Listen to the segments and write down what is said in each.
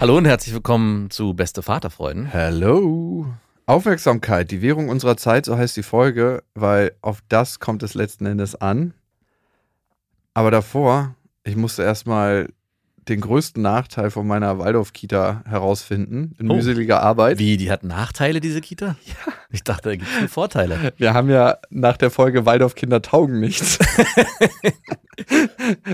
Hallo und herzlich willkommen zu Beste Vaterfreuden. Hello. Aufmerksamkeit, die Währung unserer Zeit, so heißt die Folge, weil auf das kommt es letzten Endes an. Aber davor, ich musste erstmal den größten Nachteil von meiner Waldorf-Kita herausfinden, in Oh. mühseliger Arbeit. Wie, die hat Nachteile, diese Kita? Ja. Ich dachte, da gibt es Vorteile. Wir haben ja nach der Folge Waldorf-Kinder taugen nichts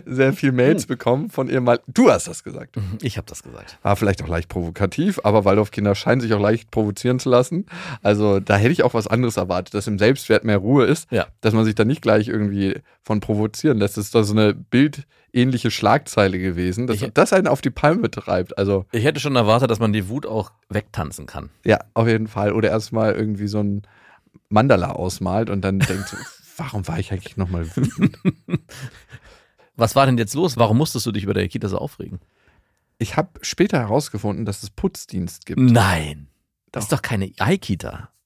sehr viel Mails bekommen von ihr mal. Du hast das gesagt. Ich habe das gesagt. War vielleicht auch leicht provokativ, aber Waldorf-Kinder scheinen sich auch leicht provozieren zu lassen. Also da hätte ich auch was anderes erwartet, dass im Selbstwert mehr Ruhe ist, Ja. dass man sich da nicht gleich irgendwie von provozieren lässt. Das ist da so eine bildähnliche Schlagzeile gewesen, dass Ich- das einen auf die Palme treibt. Also Ich hätte schon erwartet, dass man die Wut auch wegtanzen kann. ja, auf jeden Fall. Oder erstmal irgendwie so ein Mandala ausmalt und dann denkt, warum war ich eigentlich nochmal wütend? Was war denn jetzt los? Warum musstest du dich über der Kita so aufregen? Ich habe später herausgefunden, dass es Putzdienst gibt. Nein. Das ist Doch. doch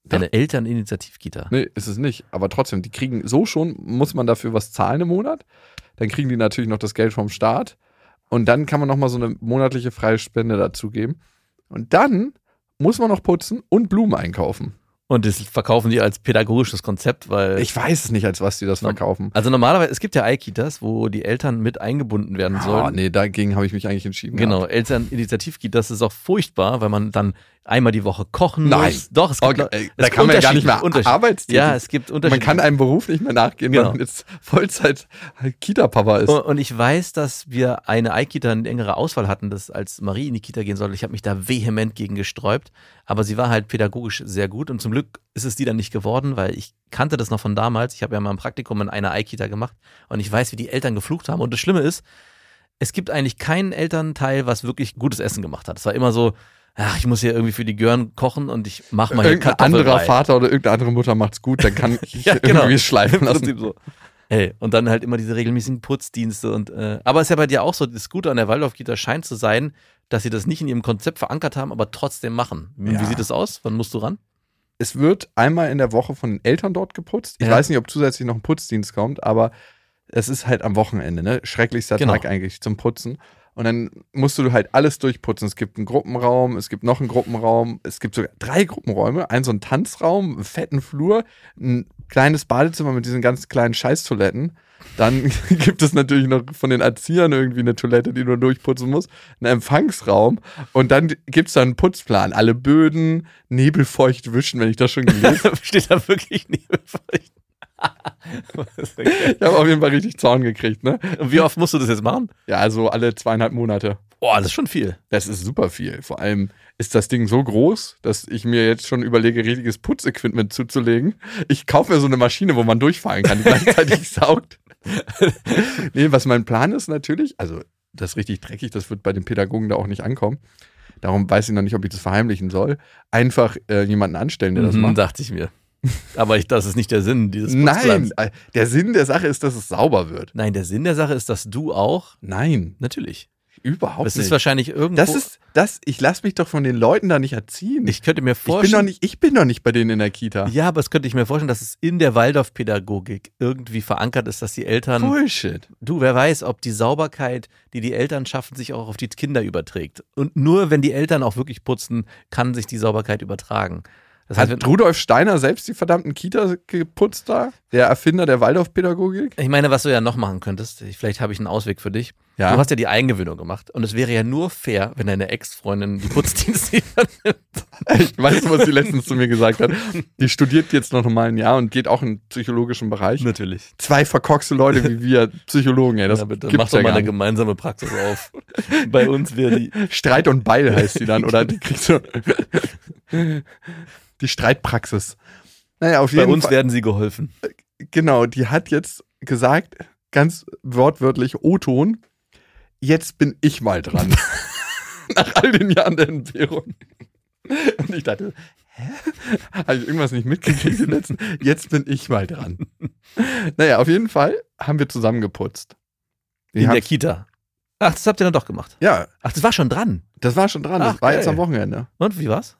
keine Ei-Kita. Eine Elterninitiativ-Kita. Nee, ist es nicht. Aber trotzdem, die kriegen so schon, muss man dafür was zahlen im Monat. Dann kriegen die natürlich noch das Geld vom Staat. Und dann kann man nochmal so eine monatliche freie Spende dazugeben. Und dann muss man noch putzen und Blumen einkaufen. Und das verkaufen die als pädagogisches Konzept, weil. Ich weiß es nicht, als was die das verkaufen. also normalerweise, es gibt ja Ei-Kitas, wo die Eltern mit eingebunden werden Oh, sollen. nee, dagegen habe ich mich eigentlich entschieden. Genau, gehabt. Elterninitiativ-Kitas ist auch furchtbar, weil man dann einmal die Woche kochen Nein. muss. Doch, es gibt, Okay, es da kann man ja gar nicht mehr arbeitstätig. Ja, es gibt Man Unterschiede. kann einem Beruf nicht mehr nachgehen, Genau. wenn man jetzt Vollzeit Kita-Papa ist. Und ich weiß, dass wir eine Ei-Kita eine engere Auswahl hatten, dass als Marie in die Kita gehen sollte. Ich habe mich da vehement gegen gesträubt, aber sie war halt pädagogisch sehr gut und zum Glück ist es die dann nicht geworden, weil ich kannte das noch von damals. Ich habe ja mal ein Praktikum in einer Ei-Kita gemacht und ich weiß, wie die Eltern geflucht haben. Und das Schlimme ist, es gibt eigentlich keinen Elternteil, was wirklich gutes Essen gemacht hat. Es war immer so, ach, ich muss hier irgendwie für die Gören kochen und ich mache mal hier Irgendein anderer. Vater oder irgendeine andere Mutter macht's gut, dann kann ich Ja, genau. irgendwie schleifen lassen. So. Hey, und dann halt immer diese regelmäßigen Putzdienste und äh, aber es ist ja bei dir auch so, das Gute an der Waldorf-Kita scheint zu sein, dass sie das nicht in ihrem Konzept verankert haben, aber trotzdem machen. Wie Ja. sieht das aus? Wann musst du ran? Es wird einmal in der Woche von den Eltern dort geputzt. Ich Ja. weiß nicht, ob zusätzlich noch ein Putzdienst kommt, aber es ist halt am Wochenende, ne? Schrecklichster Genau. Tag eigentlich zum Putzen. Und dann musst du halt alles durchputzen. Es gibt einen Gruppenraum, es gibt noch einen Gruppenraum, es gibt sogar drei Gruppenräume, einen so einen Tanzraum, einen fetten Flur, ein kleines Badezimmer mit diesen ganz kleinen Scheißtoiletten. Dann gibt es natürlich noch von den Erziehern irgendwie eine Toilette, die du durchputzen musst, einen Empfangsraum und dann gibt es da einen Putzplan. Alle Böden, nebelfeucht wischen, wenn ich das schon gelesen habe. Steht da wirklich nebelfeucht? Ich habe auf jeden Fall richtig Zorn gekriegt, ne? Und wie oft musst du das jetzt machen? Ja, also alle zweieinhalb Monate. Boah, das ist schon viel. Das ist super viel. Vor allem ist das Ding so groß, dass ich mir jetzt schon überlege, richtiges Putzequipment zuzulegen. Ich kaufe mir so eine Maschine, wo man durchfahren kann, die gleichzeitig saugt. nee, was mein Plan ist natürlich, also das ist richtig dreckig, das wird bei den Pädagogen da auch nicht ankommen. Darum weiß ich noch nicht, ob ich das verheimlichen soll. Einfach äh, jemanden anstellen, der das Mhm, macht. dachte ich mir. Aber ich, das ist nicht der Sinn dieses Nein, Putzplans. äh, der Sinn der Sache ist, dass es sauber wird. Nein, der Sinn der Sache ist, dass du auch, Nein, natürlich. Überhaupt Das nicht. ist wahrscheinlich irgendwo. Das ist das, ich lasse mich doch von den Leuten da nicht erziehen. ich könnte mir ich bin vorstellen. doch nicht, ich bin doch nicht bei denen in der Kita. Ja, aber es könnte ich mir vorstellen, dass es in der Waldorfpädagogik irgendwie verankert ist, dass die Eltern, Bullshit. du, wer weiß, ob die Sauberkeit, die die Eltern schaffen, sich auch auf die Kinder überträgt. Und nur wenn die Eltern auch wirklich putzen, kann sich die Sauberkeit übertragen. Das heißt, Hat Rudolf Steiner selbst die verdammten Kita geputzt da? Der Erfinder der Waldorfpädagogik? ich meine, was du ja noch machen könntest, vielleicht habe ich einen Ausweg für dich. Ja. Du hast ja die Eingewöhnung gemacht und es wäre ja nur fair, wenn deine Ex-Freundin die Putzdienste übernimmt. Ich weiß, was sie letztens zu mir gesagt hat. Die studiert jetzt noch mal ein Jahr und geht auch im psychologischen Bereich. Natürlich. Zwei verkorkste Leute wie wir Psychologen, ey. Das Ja, bitte, gibt's mach doch ja mal eine gemeinsame Praxis auf. Bei uns wäre die. Streit und Beil heißt sie dann. Oder die kriegt so die Streitpraxis. Naja, auf Bei jeden uns Fall. werden sie geholfen. genau, die hat jetzt gesagt, ganz wortwörtlich O-Ton, jetzt bin ich mal dran. Nach all den Jahren der Entbehrung. Und ich dachte, hä? Habe ich irgendwas nicht mitgekriegt im letzten? Jetzt bin ich mal dran. Naja, auf jeden Fall haben wir zusammen geputzt. Wir In der Kita. Ach, das habt ihr dann doch gemacht. Ja, Ach, das war schon dran. das war schon dran. Das Ach, war jetzt geil. am Wochenende. Und wie war's?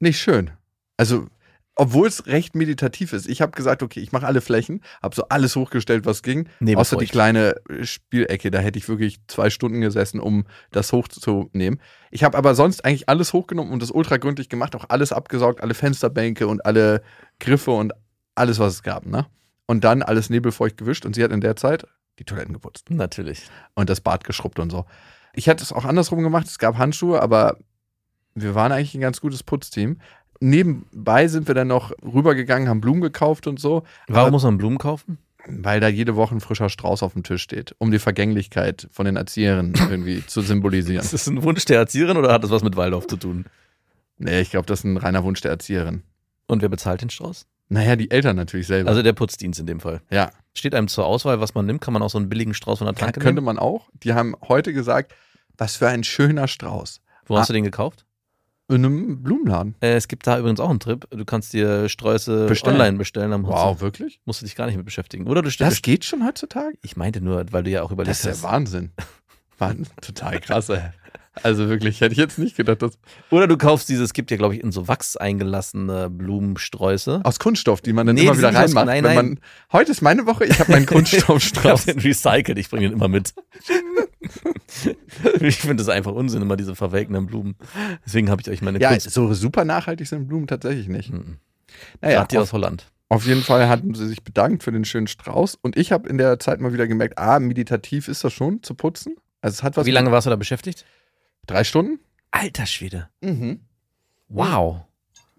Nicht schön. Also, obwohl es recht meditativ ist. Ich habe gesagt, okay, ich mache alle Flächen, habe so alles hochgestellt, was ging. Nebelfeucht. Außer die kleine Spielecke, da hätte ich wirklich zwei Stunden gesessen, um das hochzunehmen. Ich habe aber sonst eigentlich alles hochgenommen und das ultra gründlich gemacht, auch alles abgesaugt, alle Fensterbänke und alle Griffe und alles, was es gab, ne? Und dann alles nebelfeucht gewischt und sie hat in der Zeit die Toiletten geputzt Natürlich. und das Bad geschrubbt und so. Ich hätte es auch andersrum gemacht, es gab Handschuhe, aber wir waren eigentlich ein ganz gutes Putzteam. Nebenbei sind wir dann noch rübergegangen, haben Blumen gekauft und so, Warum Aber- muss man Blumen kaufen? weil da jede Woche ein frischer Strauß auf dem Tisch steht, um die Vergänglichkeit von den Erzieherinnen irgendwie zu symbolisieren. Ist das ein Wunsch der Erzieherin oder hat das was mit Waldorf zu tun? Nee, ich glaube, das ist ein reiner Wunsch der Erzieherin. Und wer bezahlt den Strauß? Naja, die Eltern natürlich selber. Also der Putzdienst in dem Fall. ja, Steht einem zur Auswahl, was man nimmt? Kann man auch so einen billigen Strauß von der Tanke könnte nehmen? man auch. Die haben heute gesagt, was für ein schöner Strauß. Wo hast Ah. du den gekauft? In einem Blumenladen. Äh, es gibt da übrigens auch einen Trip. Du kannst dir Sträuße Bestellen. online bestellen. Musst Wow, wirklich? Musst du dich gar nicht mit beschäftigen. Oder du Das geht schon heutzutage? Ich meinte nur, weil du ja auch Das überlegst. ist ja Wahnsinn. Wahnsinn. Total krass, ey. Also wirklich, hätte ich jetzt nicht gedacht, dass. Oder du kaufst diese, es gibt ja, glaube ich, in so Wachs eingelassene Blumensträuße. Aus Kunststoff, die man dann Nee, immer wieder sind aus- reinmacht. nein, nein. Man, heute ist meine Woche, ich habe meinen Ich habe Kunststoffstrauß. den recycelt, ich bringe den immer mit. ich finde das einfach Unsinn, immer diese verwelkenden Blumen. Deswegen habe ich euch meine ja, Kunst. so super nachhaltig sind Blumen tatsächlich nicht. Mhm. Naja, Gerade die aus Holland. auf jeden Fall hatten sie sich bedankt für den schönen Strauß. Und ich habe in der Zeit mal wieder gemerkt, ah, meditativ ist das schon zu putzen. Also es hat was. Wie lange warst du da beschäftigt? Drei Stunden? Alter Schwede. Mhm. Wow.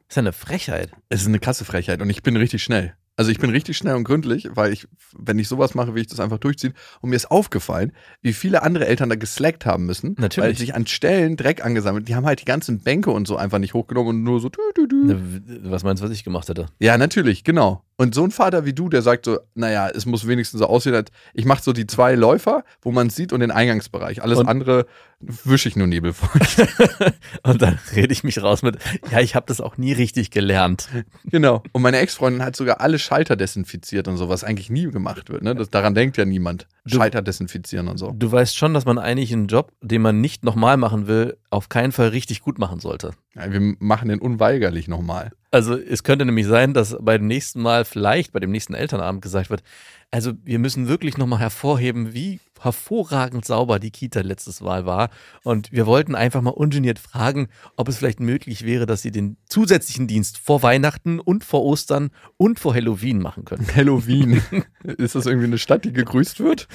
Ist ja eine Frechheit. Es ist eine krasse Frechheit und ich bin richtig schnell. Also ich bin richtig schnell und gründlich, weil ich, wenn ich sowas mache, will ich das einfach durchziehen. Und mir ist aufgefallen, wie viele andere Eltern da geslackt haben müssen. Natürlich. Weil sich an Stellen Dreck angesammelt. Die haben halt die ganzen Bänke und so einfach nicht hochgenommen und nur so. Ne, Was meinst du, was ich gemacht hätte? Ja, natürlich, genau. Und so ein Vater wie du, der sagt so, naja, es muss wenigstens so aussehen, als ich mache so die zwei Läufer, wo man es sieht und den Eingangsbereich. Alles Und- andere wische ich nur nebelfeucht. Und dann rede ich mich raus mit, ja, ich habe das auch nie richtig gelernt. genau. Und meine Ex-Freundin hat sogar alle Schalter desinfiziert und so, was eigentlich nie gemacht wird. Ne? Das, daran denkt ja niemand. Du- Schalter desinfizieren und so. Du weißt schon, dass man eigentlich einen Job, den man nicht nochmal machen will, auf keinen Fall richtig gut machen sollte. Ja, wir machen den unweigerlich nochmal. Also es könnte nämlich sein, dass bei dem nächsten Mal, vielleicht bei dem nächsten Elternabend gesagt wird, also wir müssen wirklich nochmal hervorheben, wie hervorragend sauber die Kita letztes Mal war. Und wir wollten einfach mal ungeniert fragen, ob es vielleicht möglich wäre, dass sie den zusätzlichen Dienst vor Weihnachten und vor Ostern und vor Halloween machen können. Halloween. ist das irgendwie eine Stadt, die gegrüßt wird?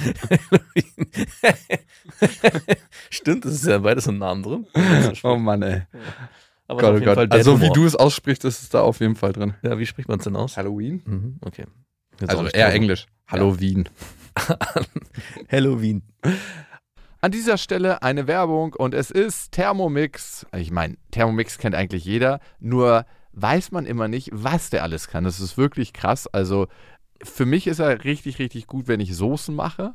Stimmt, das ist ja beides im Namen drin. Oh Mann, ey. Aber Gott, auf oh jeden Gott. Also wie Humor. du es aussprichst, ist es da auf jeden Fall drin. Ja, wie spricht man es denn aus? Halloween? Mhm, okay. Jetzt Also eher. Englisch. Halloween. Halloween. An dieser Stelle eine Werbung und es ist Thermomix. Ich meine, Thermomix kennt eigentlich jeder, nur weiß man immer nicht, was der alles kann. Das ist wirklich krass. Also für mich ist er richtig, richtig gut, wenn ich Soßen mache.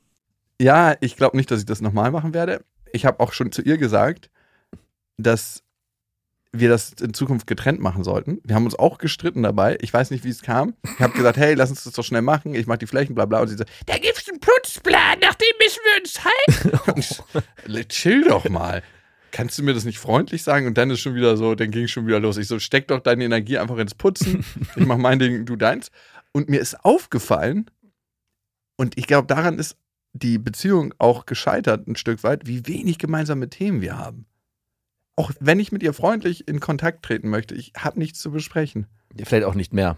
Ja, ich glaube nicht, dass ich das nochmal machen werde. Ich habe auch schon zu ihr gesagt, dass wir das in Zukunft getrennt machen sollten. Wir haben uns auch gestritten dabei. Ich weiß nicht, wie es kam. Ich habe gesagt, hey, lass uns das doch schnell machen. Ich mache die Flächen, bla bla. Und sie so, da gibt's einen Putzplan, nach dem müssen wir uns halten. Chill doch mal. Kannst du mir das nicht freundlich sagen? Und dann ist schon wieder so, dann ging schon wieder los. Ich so, steck doch deine Energie einfach ins Putzen. Ich mach mein Ding, du deins. Und mir ist aufgefallen, und ich glaube, daran ist die Beziehung auch gescheitert ein Stück weit, wie wenig gemeinsame Themen wir haben. Auch wenn ich mit ihr freundlich in Kontakt treten möchte, ich habe nichts zu besprechen. Vielleicht auch nicht mehr.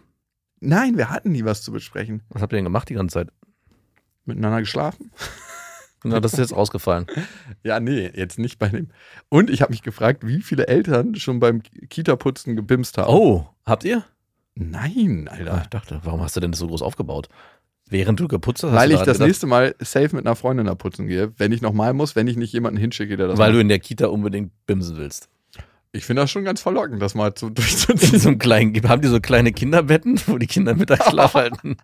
Nein, wir hatten nie was zu besprechen. Was habt ihr denn gemacht die ganze Zeit? Miteinander geschlafen? Na, das ist jetzt ausgefallen. Ja, nee, jetzt nicht bei dem. Und ich habe mich gefragt, wie viele Eltern schon beim Kita-Putzen gebimst haben. Oh, habt ihr? Nein, Ja, Alter. ich dachte, warum hast du denn das so groß aufgebaut? Während du geputzt hast? hast Weil du ich das gedacht? nächste Mal safe mit einer Freundin da putzen gehe, wenn ich nochmal muss, wenn ich nicht jemanden hinschicke, der das Weil macht. du in der Kita unbedingt bimsen willst. Ich finde das schon ganz verlockend, das mal zu, durchzuziehen. so kleinen, haben die so kleine Kinderbetten, wo die Kinder Mittagsschlaf halten?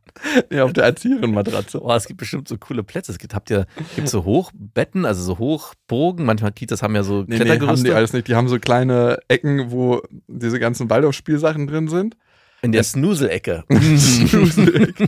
ja, auf der Erzieherin-Matratze. Oh, es gibt bestimmt so coole Plätze. Es gibt, habt ihr, gibt so Hochbetten, also so Hochbogen. Manchmal Kitas haben ja so Nee, nee, haben Klettergerüste. die alles nicht. Die haben so kleine Ecken, wo diese ganzen Waldorfspielsachen drin sind. in der Snoozelecke. Snoozelecke.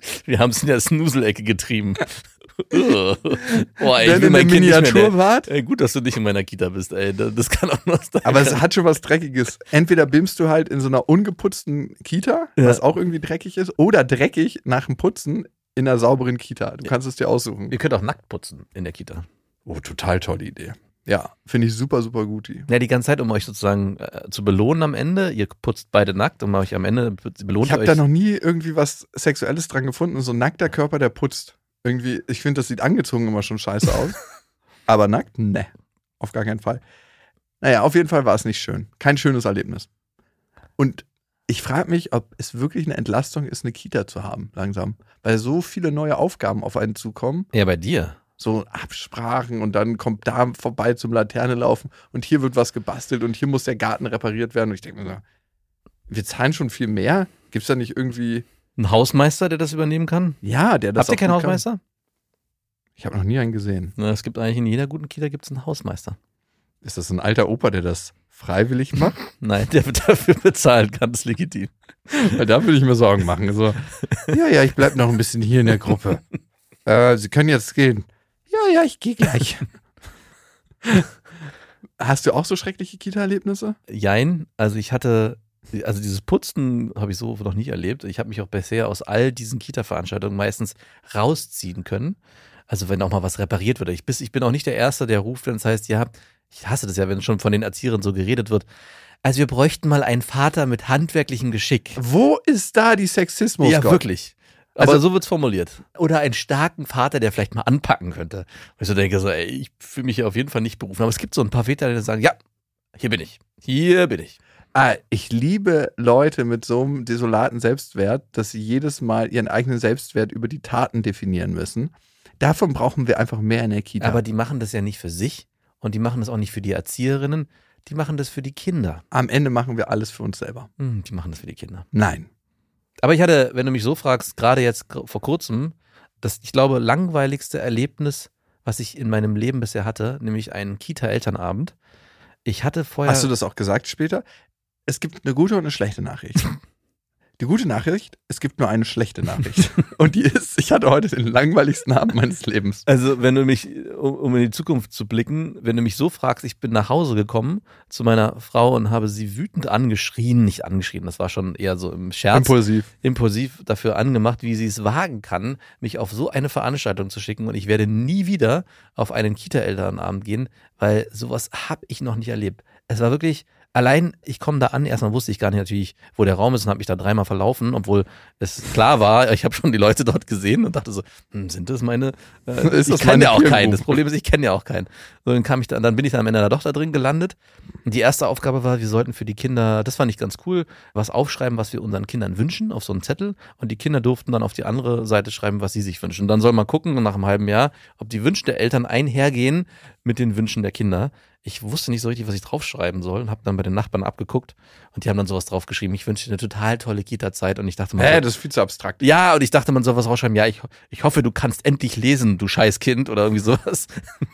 Wir haben es in der Snoozelecke getrieben. Boah, ey, ich Dann will in der der- Miniaturbad. Ey, gut, dass du nicht in meiner Kita bist, ey. Das das kann auch noch sein. Aber es hat schon was Dreckiges. Entweder bimmst du halt in so einer ungeputzten Kita, Ja. was auch irgendwie dreckig ist, oder dreckig nach dem Putzen in einer sauberen Kita. Du kannst es dir aussuchen. Ihr könnt auch nackt putzen in der Kita. Oh, total tolle Idee. Ja, finde ich super, super gut. Ja, die ganze Zeit, um euch sozusagen äh, zu belohnen am Ende. Ihr putzt beide nackt, um euch am Ende belohnt Ich habe da noch nie irgendwie was Sexuelles dran gefunden. So ein nackter Körper, der putzt. Irgendwie, ich finde, das sieht angezogen immer schon scheiße aus. Aber nackt? Ne. Auf gar keinen Fall. Naja, auf jeden Fall war es nicht schön. Kein schönes Erlebnis. Und ich frage mich, ob es wirklich eine Entlastung ist, eine Kita zu haben, langsam. Weil so viele neue Aufgaben auf einen zukommen. ja, bei dir. So Absprachen und dann kommt da vorbei zum Laterne laufen und hier wird was gebastelt und hier muss der Garten repariert werden. Und ich denke mir so, wir zahlen schon viel mehr. Gibt es da nicht irgendwie, Ein Hausmeister, der das übernehmen kann? ja, der das Habt ihr keinen gut kann? Hausmeister? Ich habe noch nie einen gesehen. Na, es gibt eigentlich in jeder guten Kita gibt's einen Hausmeister. Ist das ein alter Opa, der das freiwillig macht? Nein, der wird dafür bezahlt, ganz legitim. Weil da würde ich mir Sorgen machen. So, ja, ja, ich bleib noch ein bisschen hier in der Gruppe. Äh, Sie können jetzt gehen. Ja, ja, ich gehe gleich. Hast du auch so schreckliche Kita-Erlebnisse? Jein, also ich hatte, also dieses Putzen habe ich so noch nicht erlebt. Ich habe mich auch bisher aus all diesen Kita-Veranstaltungen meistens rausziehen können. Also wenn auch mal was repariert wird. Ich, bis, ich bin auch nicht der Erste, der ruft, wenn es heißt, ja, ich hasse das ja, wenn schon von den Erzieherinnen so geredet wird. Also wir bräuchten mal einen Vater mit handwerklichem Geschick. Wo ist da die Sexismus? ja, Gott? wirklich. Aber Also- so wird's formuliert. Oder einen starken Vater, der vielleicht mal anpacken könnte. Und ich so denke so, ey, ich fühle mich hier auf jeden Fall nicht berufen. Aber es gibt so ein paar Väter, die sagen, ja, hier bin ich. Hier bin ich. Ah, ich liebe Leute mit so einem desolaten Selbstwert, dass sie jedes Mal ihren eigenen Selbstwert über die Taten definieren müssen. Davon brauchen wir einfach mehr in der Kita. Aber die machen das ja nicht für sich und die machen das auch nicht für die Erzieherinnen, die machen das für die Kinder. am Ende machen wir alles für uns selber. Hm, die machen das für die Kinder. Nein. Aber ich hatte, wenn du mich so fragst, gerade jetzt vor kurzem, das, ich glaube, langweiligste Erlebnis, was ich in meinem Leben bisher hatte, nämlich einen Kita-Elternabend. Ich hatte vorher. Hast du das auch gesagt später? Es gibt eine gute und eine schlechte Nachricht. Die gute Nachricht, es gibt nur eine schlechte Nachricht. und die ist, ich hatte heute den langweiligsten Abend meines Lebens. Also, wenn du mich, um, um in die Zukunft zu blicken, wenn du mich so fragst, ich bin nach Hause gekommen zu meiner Frau und habe sie wütend angeschrien, nicht angeschrien, das war schon eher so im Scherz, Impulsiv. impulsiv dafür angemacht, wie sie es wagen kann, mich auf so eine Veranstaltung zu schicken und ich werde nie wieder auf einen Kita-Elternabend gehen, weil sowas habe ich noch nicht erlebt. Es war wirklich, allein, ich komme da an, erstmal wusste ich gar nicht natürlich, wo der Raum ist und habe mich da dreimal verlaufen, obwohl es klar war, ich habe schon die Leute dort gesehen und dachte so, hm, sind das meine, äh, Ist ich das kenne ja auch keinen. Das Problem ist, ich kenne ja auch keinen. So, dann kam ich da, dann bin ich dann am Ende doch da drin gelandet. Und die erste Aufgabe war, wir sollten für die Kinder, das fand ich ganz cool, was aufschreiben, was wir unseren Kindern wünschen, auf so einen Zettel. Und die Kinder durften dann auf die andere Seite schreiben, was sie sich wünschen. Und dann soll man gucken, nach einem halben Jahr, ob die Wünsche der Eltern einhergehen mit den Wünschen der Kinder. Ich wusste nicht so richtig, was ich draufschreiben soll und habe dann bei den Nachbarn abgeguckt und die haben dann sowas draufgeschrieben. Ich wünsche dir eine total tolle Kita-Zeit und ich dachte mal, Hä, so, das ist viel zu abstrakt. ja, und ich dachte, man soll was rausschreiben. Ja, ich, ich hoffe, du kannst endlich lesen, du scheiß Kind oder irgendwie sowas.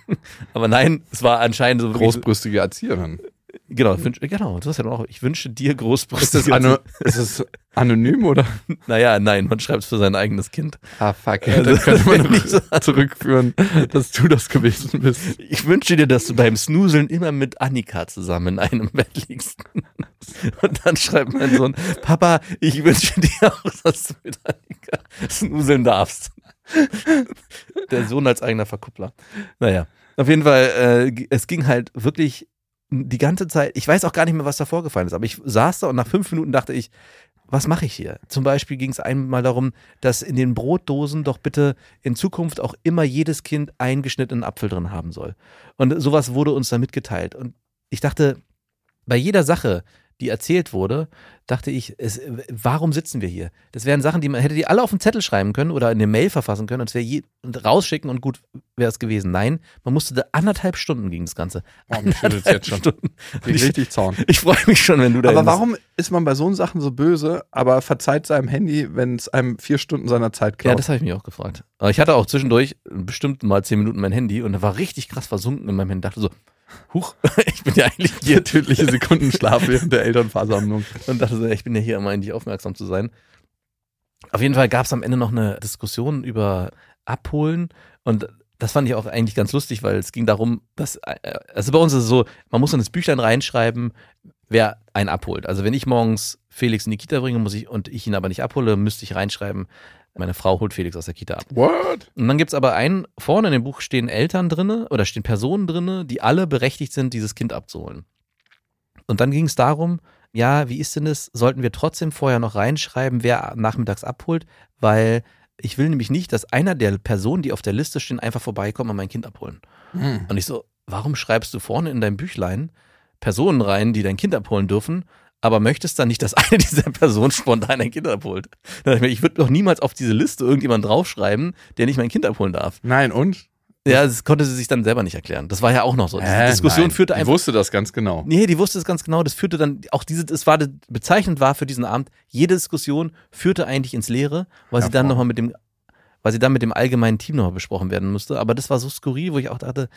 Aber nein, es war anscheinend so Großbrüstige Erzieherin. Genau, wünsch, genau, das ist ja auch. Ich wünsche dir Ist das, ano ist das anonym oder? naja, nein, man schreibt es für sein eigenes Kind. Ah, fuck. Also, dann könnte man nicht so- zurückführen, dass du das gewesen bist. Ich wünsche dir, dass du beim Snooseln immer mit Annika zusammen in einem Bett liegst. Und dann schreibt mein Sohn, Papa, ich wünsche dir auch, dass du mit Annika snooseln darfst. Der Sohn als eigener Verkuppler. Naja, auf jeden Fall, äh, es ging halt wirklich die ganze Zeit, ich weiß auch gar nicht mehr, was da vorgefallen ist, aber ich saß da und nach fünf Minuten dachte ich, was mache ich hier? Zum Beispiel ging es einmal darum, dass in den Brotdosen doch bitte in Zukunft auch immer jedes Kind einen geschnittenen Apfel drin haben soll. Und sowas wurde uns dann mitgeteilt. Und ich dachte, bei jeder Sache, die erzählt wurde, dachte ich, es, warum sitzen wir hier? Das wären Sachen, die man hätte die alle auf einen Zettel schreiben können oder in eine Mail verfassen können und es wäre je und rausschicken und gut wäre es gewesen. Nein, man musste da anderthalb Stunden ging das Ganze. Oh, mich jetzt schon. Stunden. Ich, richtig Zorn. ich freue mich schon, wenn du da Aber warum ist man bei so Sachen so böse, aber verzeiht seinem Handy, wenn es einem vier Stunden seiner Zeit Ja, klaut? das habe ich mich auch gefragt. Aber ich hatte auch zwischendurch bestimmt mal zehn Minuten mein Handy und da war richtig krass versunken in meinem Handy. dachte so, huch, ich bin ja eigentlich hier. Tödliche Sekundenschlaf während der Elternversammlung. Und dachte so, ich bin ja hier, um eigentlich aufmerksam zu sein. Auf jeden Fall gab es am Ende noch eine Diskussion über Abholen und das fand ich auch eigentlich ganz lustig, weil es ging darum, dass, äh, also bei uns ist es so, man muss in das Büchlein reinschreiben, wer einen abholt. Also wenn ich morgens Felix in die Kita bringe muss ich, und ich ihn aber nicht abhole, müsste ich reinschreiben, meine Frau holt Felix aus der Kita ab. What? Und dann gibt's aber einen, vorne in dem Buch stehen Eltern drinne oder stehen Personen drinne, die alle berechtigt sind, dieses Kind abzuholen. Und dann ging es darum, ja, wie ist denn das? Sollten wir trotzdem vorher noch reinschreiben, wer nachmittags abholt? Weil ich will nämlich nicht, dass einer der Personen, die auf der Liste stehen, einfach vorbeikommen und mein Kind abholen. Hm. Und ich so, warum schreibst du vorne in dein Büchlein Personen rein, die dein Kind abholen dürfen, aber möchtest dann nicht, dass eine dieser Personen spontan ein Kind abholt? Dann ich mir, Ich würde doch niemals auf diese Liste irgendjemand draufschreiben, der nicht mein Kind abholen darf. Nein, und? Ja, das konnte sie sich dann selber nicht erklären. Das war ja auch noch so. Diese Äh, Diskussion nein. führte einfach. wusste das ganz genau. Nee, die wusste es ganz genau. Das führte dann, auch diese, es war bezeichnend war für diesen Abend, jede Diskussion führte eigentlich ins Leere, weil sie dann nochmal mit dem, weil sie dann mit dem allgemeinen Team nochmal besprochen werden musste. Aber das war so skurril, wo ich auch dachte,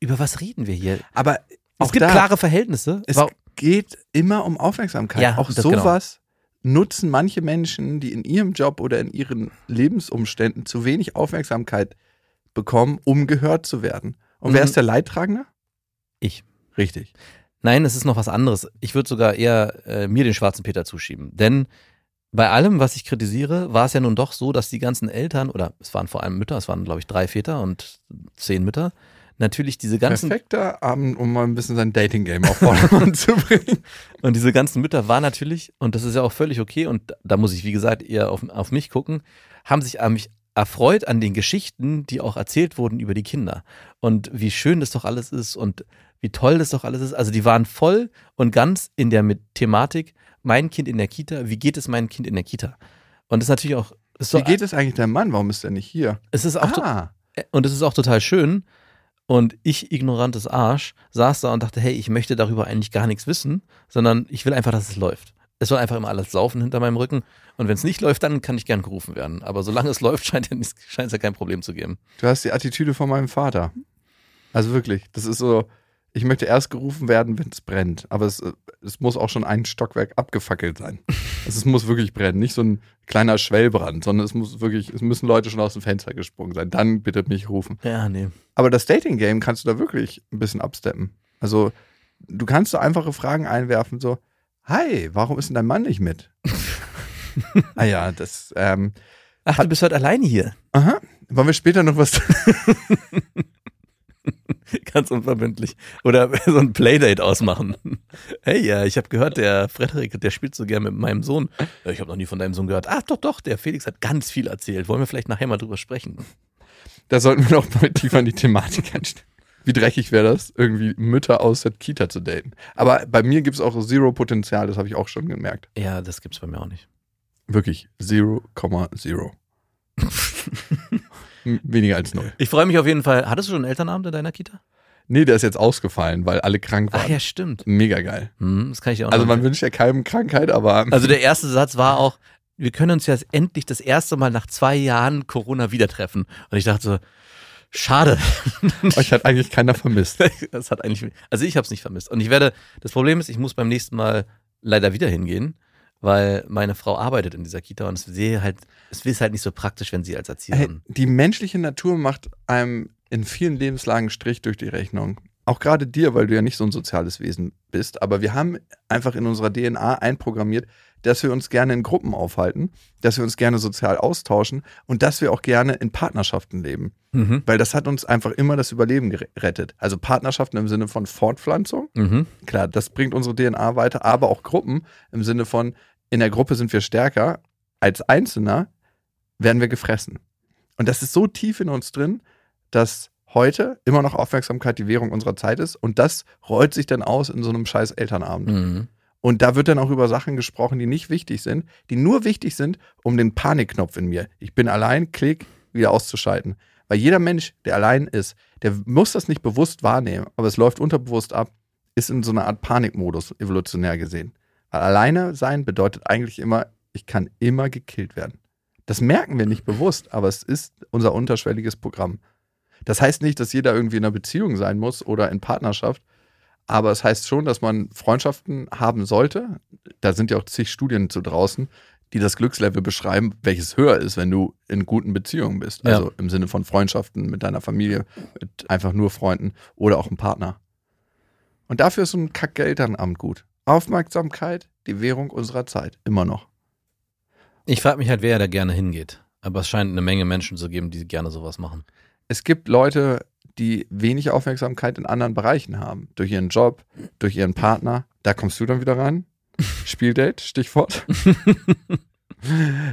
über was reden wir hier? Aber Es gibt da, klare Verhältnisse. es War- geht immer um Aufmerksamkeit. Ja, auch genau. sowas nutzen manche Menschen, die in ihrem Job oder in ihren Lebensumständen zu wenig Aufmerksamkeit bekommen, um gehört zu werden. Und wer Mhm. ist der Leidtragende? Ich. Richtig. Nein, es ist noch was anderes. Ich würde sogar eher äh, mir den schwarzen Peter zuschieben. Denn bei allem, was ich kritisiere, war es ja nun doch so, dass die ganzen Eltern, oder es waren vor allem Mütter, es waren, glaube ich, drei Väter und zehn Mütter, natürlich diese ganzen Perfekter Abend, um mal ein bisschen sein Dating-Game auf Vordermann zu bringen. Und diese ganzen Mütter waren natürlich, und das ist ja auch völlig okay, und da muss ich, wie gesagt, eher auf, auf mich gucken, haben sich an mich erfreut an den Geschichten, die auch erzählt wurden über die Kinder. Und wie schön das doch alles ist und wie toll das doch alles ist. Also die waren voll und ganz in der mit Thematik, mein Kind in der Kita, wie geht es meinem Kind in der Kita? Und das ist natürlich auch, ist so, Wie geht es eigentlich deinem Mann? Warum ist er nicht hier? es ist auch, ah, und es ist auch total schön. Und ich, ignorantes Arsch, saß da und dachte, hey, ich möchte darüber eigentlich gar nichts wissen, sondern ich will einfach, dass es läuft. Es soll einfach immer alles laufen hinter meinem Rücken. Und wenn es nicht läuft, dann kann ich gern gerufen werden. Aber solange es läuft, scheint es ja kein Problem zu geben. du hast die Attitüde von meinem Vater. Also wirklich, das ist so, ich möchte erst gerufen werden, wenn es brennt. Aber es, äh, es muss auch schon ein Stockwerk abgefackelt sein. Also es muss wirklich brennen, nicht so ein kleiner Schwellbrand, sondern es muss wirklich, es müssen Leute schon aus dem Fenster gesprungen sein. Dann bitte mich rufen. Ja, nee. Aber das Dating-Game kannst du da wirklich ein bisschen absteppen. Also, du kannst so einfache Fragen einwerfen, so, hi, warum ist denn dein Mann nicht mit? ah ja, das, ähm, Ach, du bist heute alleine hier. aha, wollen wir später noch was Ganz unverbindlich. Oder so ein Playdate ausmachen. Hey, ja, ich habe gehört, der Frederik, der spielt so gern mit meinem Sohn. Ich habe noch nie von deinem Sohn gehört. Ach, doch, doch, der Felix hat ganz viel erzählt. Wollen wir vielleicht nachher mal drüber sprechen? Da sollten wir noch mal tiefer in die Thematik einsteigen. Wie dreckig wäre das, irgendwie Mütter aus der Kita zu daten. Aber bei mir gibt es auch Zero-Potenzial, das habe ich auch schon gemerkt. Ja, das gibt's bei mir auch nicht. Wirklich 0,0. M- Weniger als null. Ich freue mich auf jeden Fall. Hattest du schon einen Elternabend in deiner Kita? Nee, der ist jetzt ausgefallen, weil alle krank waren. Ach ja, stimmt. Mega geil. Hm, das kann ich auch Also man wünscht ja keinem Krankheit, aber Also der erste Satz war auch, wir können uns jetzt endlich das erste Mal nach zwei Jahren Corona wieder treffen. Und ich dachte so, schade. euch hat eigentlich keiner vermisst. Das hat eigentlich, also ich habe es nicht vermisst. Und ich werde, das Problem ist, ich muss beim nächsten Mal leider wieder hingehen, weil meine Frau arbeitet in dieser Kita und es sehe halt, es ist halt nicht so praktisch, wenn sie als Erzieherin. die menschliche Natur macht einem in vielen Lebenslagen Strich durch die Rechnung. Auch gerade dir, weil du ja nicht so ein soziales Wesen bist. Aber wir haben einfach in unserer DNA einprogrammiert, dass wir uns gerne in Gruppen aufhalten, dass wir uns gerne sozial austauschen und dass wir auch gerne in Partnerschaften leben. Mhm. Weil das hat uns einfach immer das Überleben gerettet. Also Partnerschaften im Sinne von Fortpflanzung. Mhm. Klar, das bringt unsere DNA weiter, aber auch Gruppen im Sinne von, in der Gruppe sind wir stärker, als Einzelner werden wir gefressen. Und das ist so tief in uns drin, dass heute immer noch Aufmerksamkeit die Währung unserer Zeit ist und das rollt sich dann aus in so einem scheiß Elternabend. Mhm. Und da wird dann auch über Sachen gesprochen, die nicht wichtig sind, die nur wichtig sind, um den Panikknopf in mir, ich bin allein, klick, wieder auszuschalten. Weil jeder Mensch, der allein ist, der muss das nicht bewusst wahrnehmen, aber es läuft unterbewusst ab, ist in so einer Art Panikmodus, evolutionär gesehen. Alleine sein bedeutet eigentlich immer, ich kann immer gekillt werden. Das merken wir nicht bewusst, aber es ist unser unterschwelliges Programm. Das heißt nicht, dass jeder irgendwie in einer Beziehung sein muss oder in Partnerschaft, aber es heißt schon, dass man Freundschaften haben sollte. Da sind ja auch zig Studien zu draußen, die das Glückslevel beschreiben, welches höher ist, wenn du in guten Beziehungen bist. Ja. Also im Sinne von Freundschaften mit deiner Familie, mit einfach nur Freunden oder auch einem Partner. Und dafür ist so ein Kack-Elternamt gut. Aufmerksamkeit, die Währung unserer Zeit. Immer noch. Ich frage mich halt, wer da gerne hingeht. Aber es scheint eine Menge Menschen zu geben, die gerne sowas machen. Es gibt Leute, die wenig Aufmerksamkeit in anderen Bereichen haben. Durch ihren Job, durch ihren Partner. Da kommst du dann wieder rein. Spieldate, Stichwort.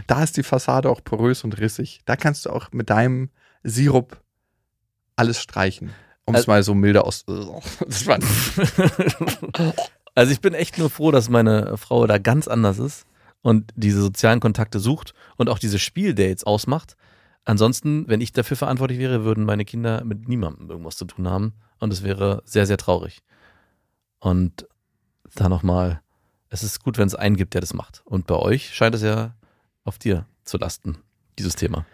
da ist die Fassade auch porös und rissig. Da kannst du auch mit deinem Sirup alles streichen. Um es Also- mal so milder aus. Also ich bin echt nur froh, dass meine Frau da ganz anders ist und diese sozialen Kontakte sucht und auch diese Spieldates ausmacht. Ansonsten, wenn ich dafür verantwortlich wäre, würden meine Kinder mit niemandem irgendwas zu tun haben und es wäre sehr, sehr traurig. Und da nochmal, es ist gut, wenn es einen gibt, der das macht. Und bei euch scheint es ja auf dir zu lasten, dieses Thema.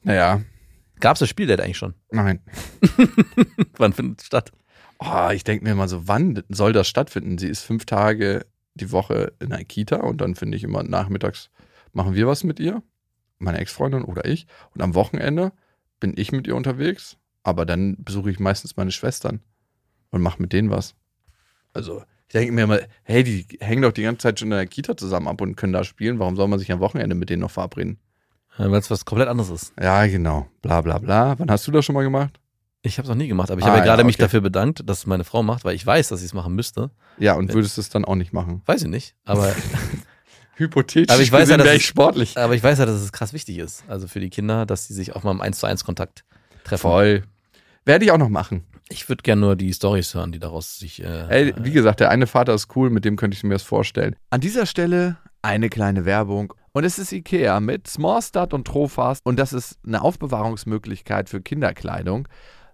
naja, Gab es das Spieldate eigentlich schon? nein. Wann findet es statt? Oh, ich denke mir mal so, wann soll das stattfinden? Sie ist fünf Tage die Woche in einer Kita und dann finde ich immer nachmittags machen wir was mit ihr, meine Ex-Freundin oder ich. Und am Wochenende bin ich mit ihr unterwegs, aber dann besuche ich meistens meine Schwestern und mache mit denen was. Also, ich denke mir immer, hey, die hängen doch die ganze Zeit schon in der Kita zusammen ab und können da spielen. Warum soll man sich am Wochenende mit denen noch verabreden? Weil es was komplett anderes ist. Ja, genau. Bla bla bla. Wann hast du das schon mal gemacht? Ich habe es noch nie gemacht, aber ich Ah, habe ja ja, gerade mich okay. dafür bedankt, dass es meine Frau macht, weil ich weiß, dass sie es machen müsste. Ja, und würdest du es dann auch nicht machen? Weiß ich nicht, aber, Hypothetisch Aber ich weiß ja, gesehen dass wäre es- ich sportlich. aber ich weiß ja, dass es krass wichtig ist. Also für die Kinder, dass sie sich auch mal im 1 zu 1 Kontakt treffen. Voll. Werde ich auch noch machen. Ich würde gerne nur die Stories hören, die daraus sich. Äh, Ey, wie gesagt, der eine Vater ist cool, mit dem könnte ich mir das vorstellen. An dieser Stelle eine kleine Werbung. Und es ist Ikea mit Smallstart und Trofast. Und das ist eine Aufbewahrungsmöglichkeit für Kinderkleidung,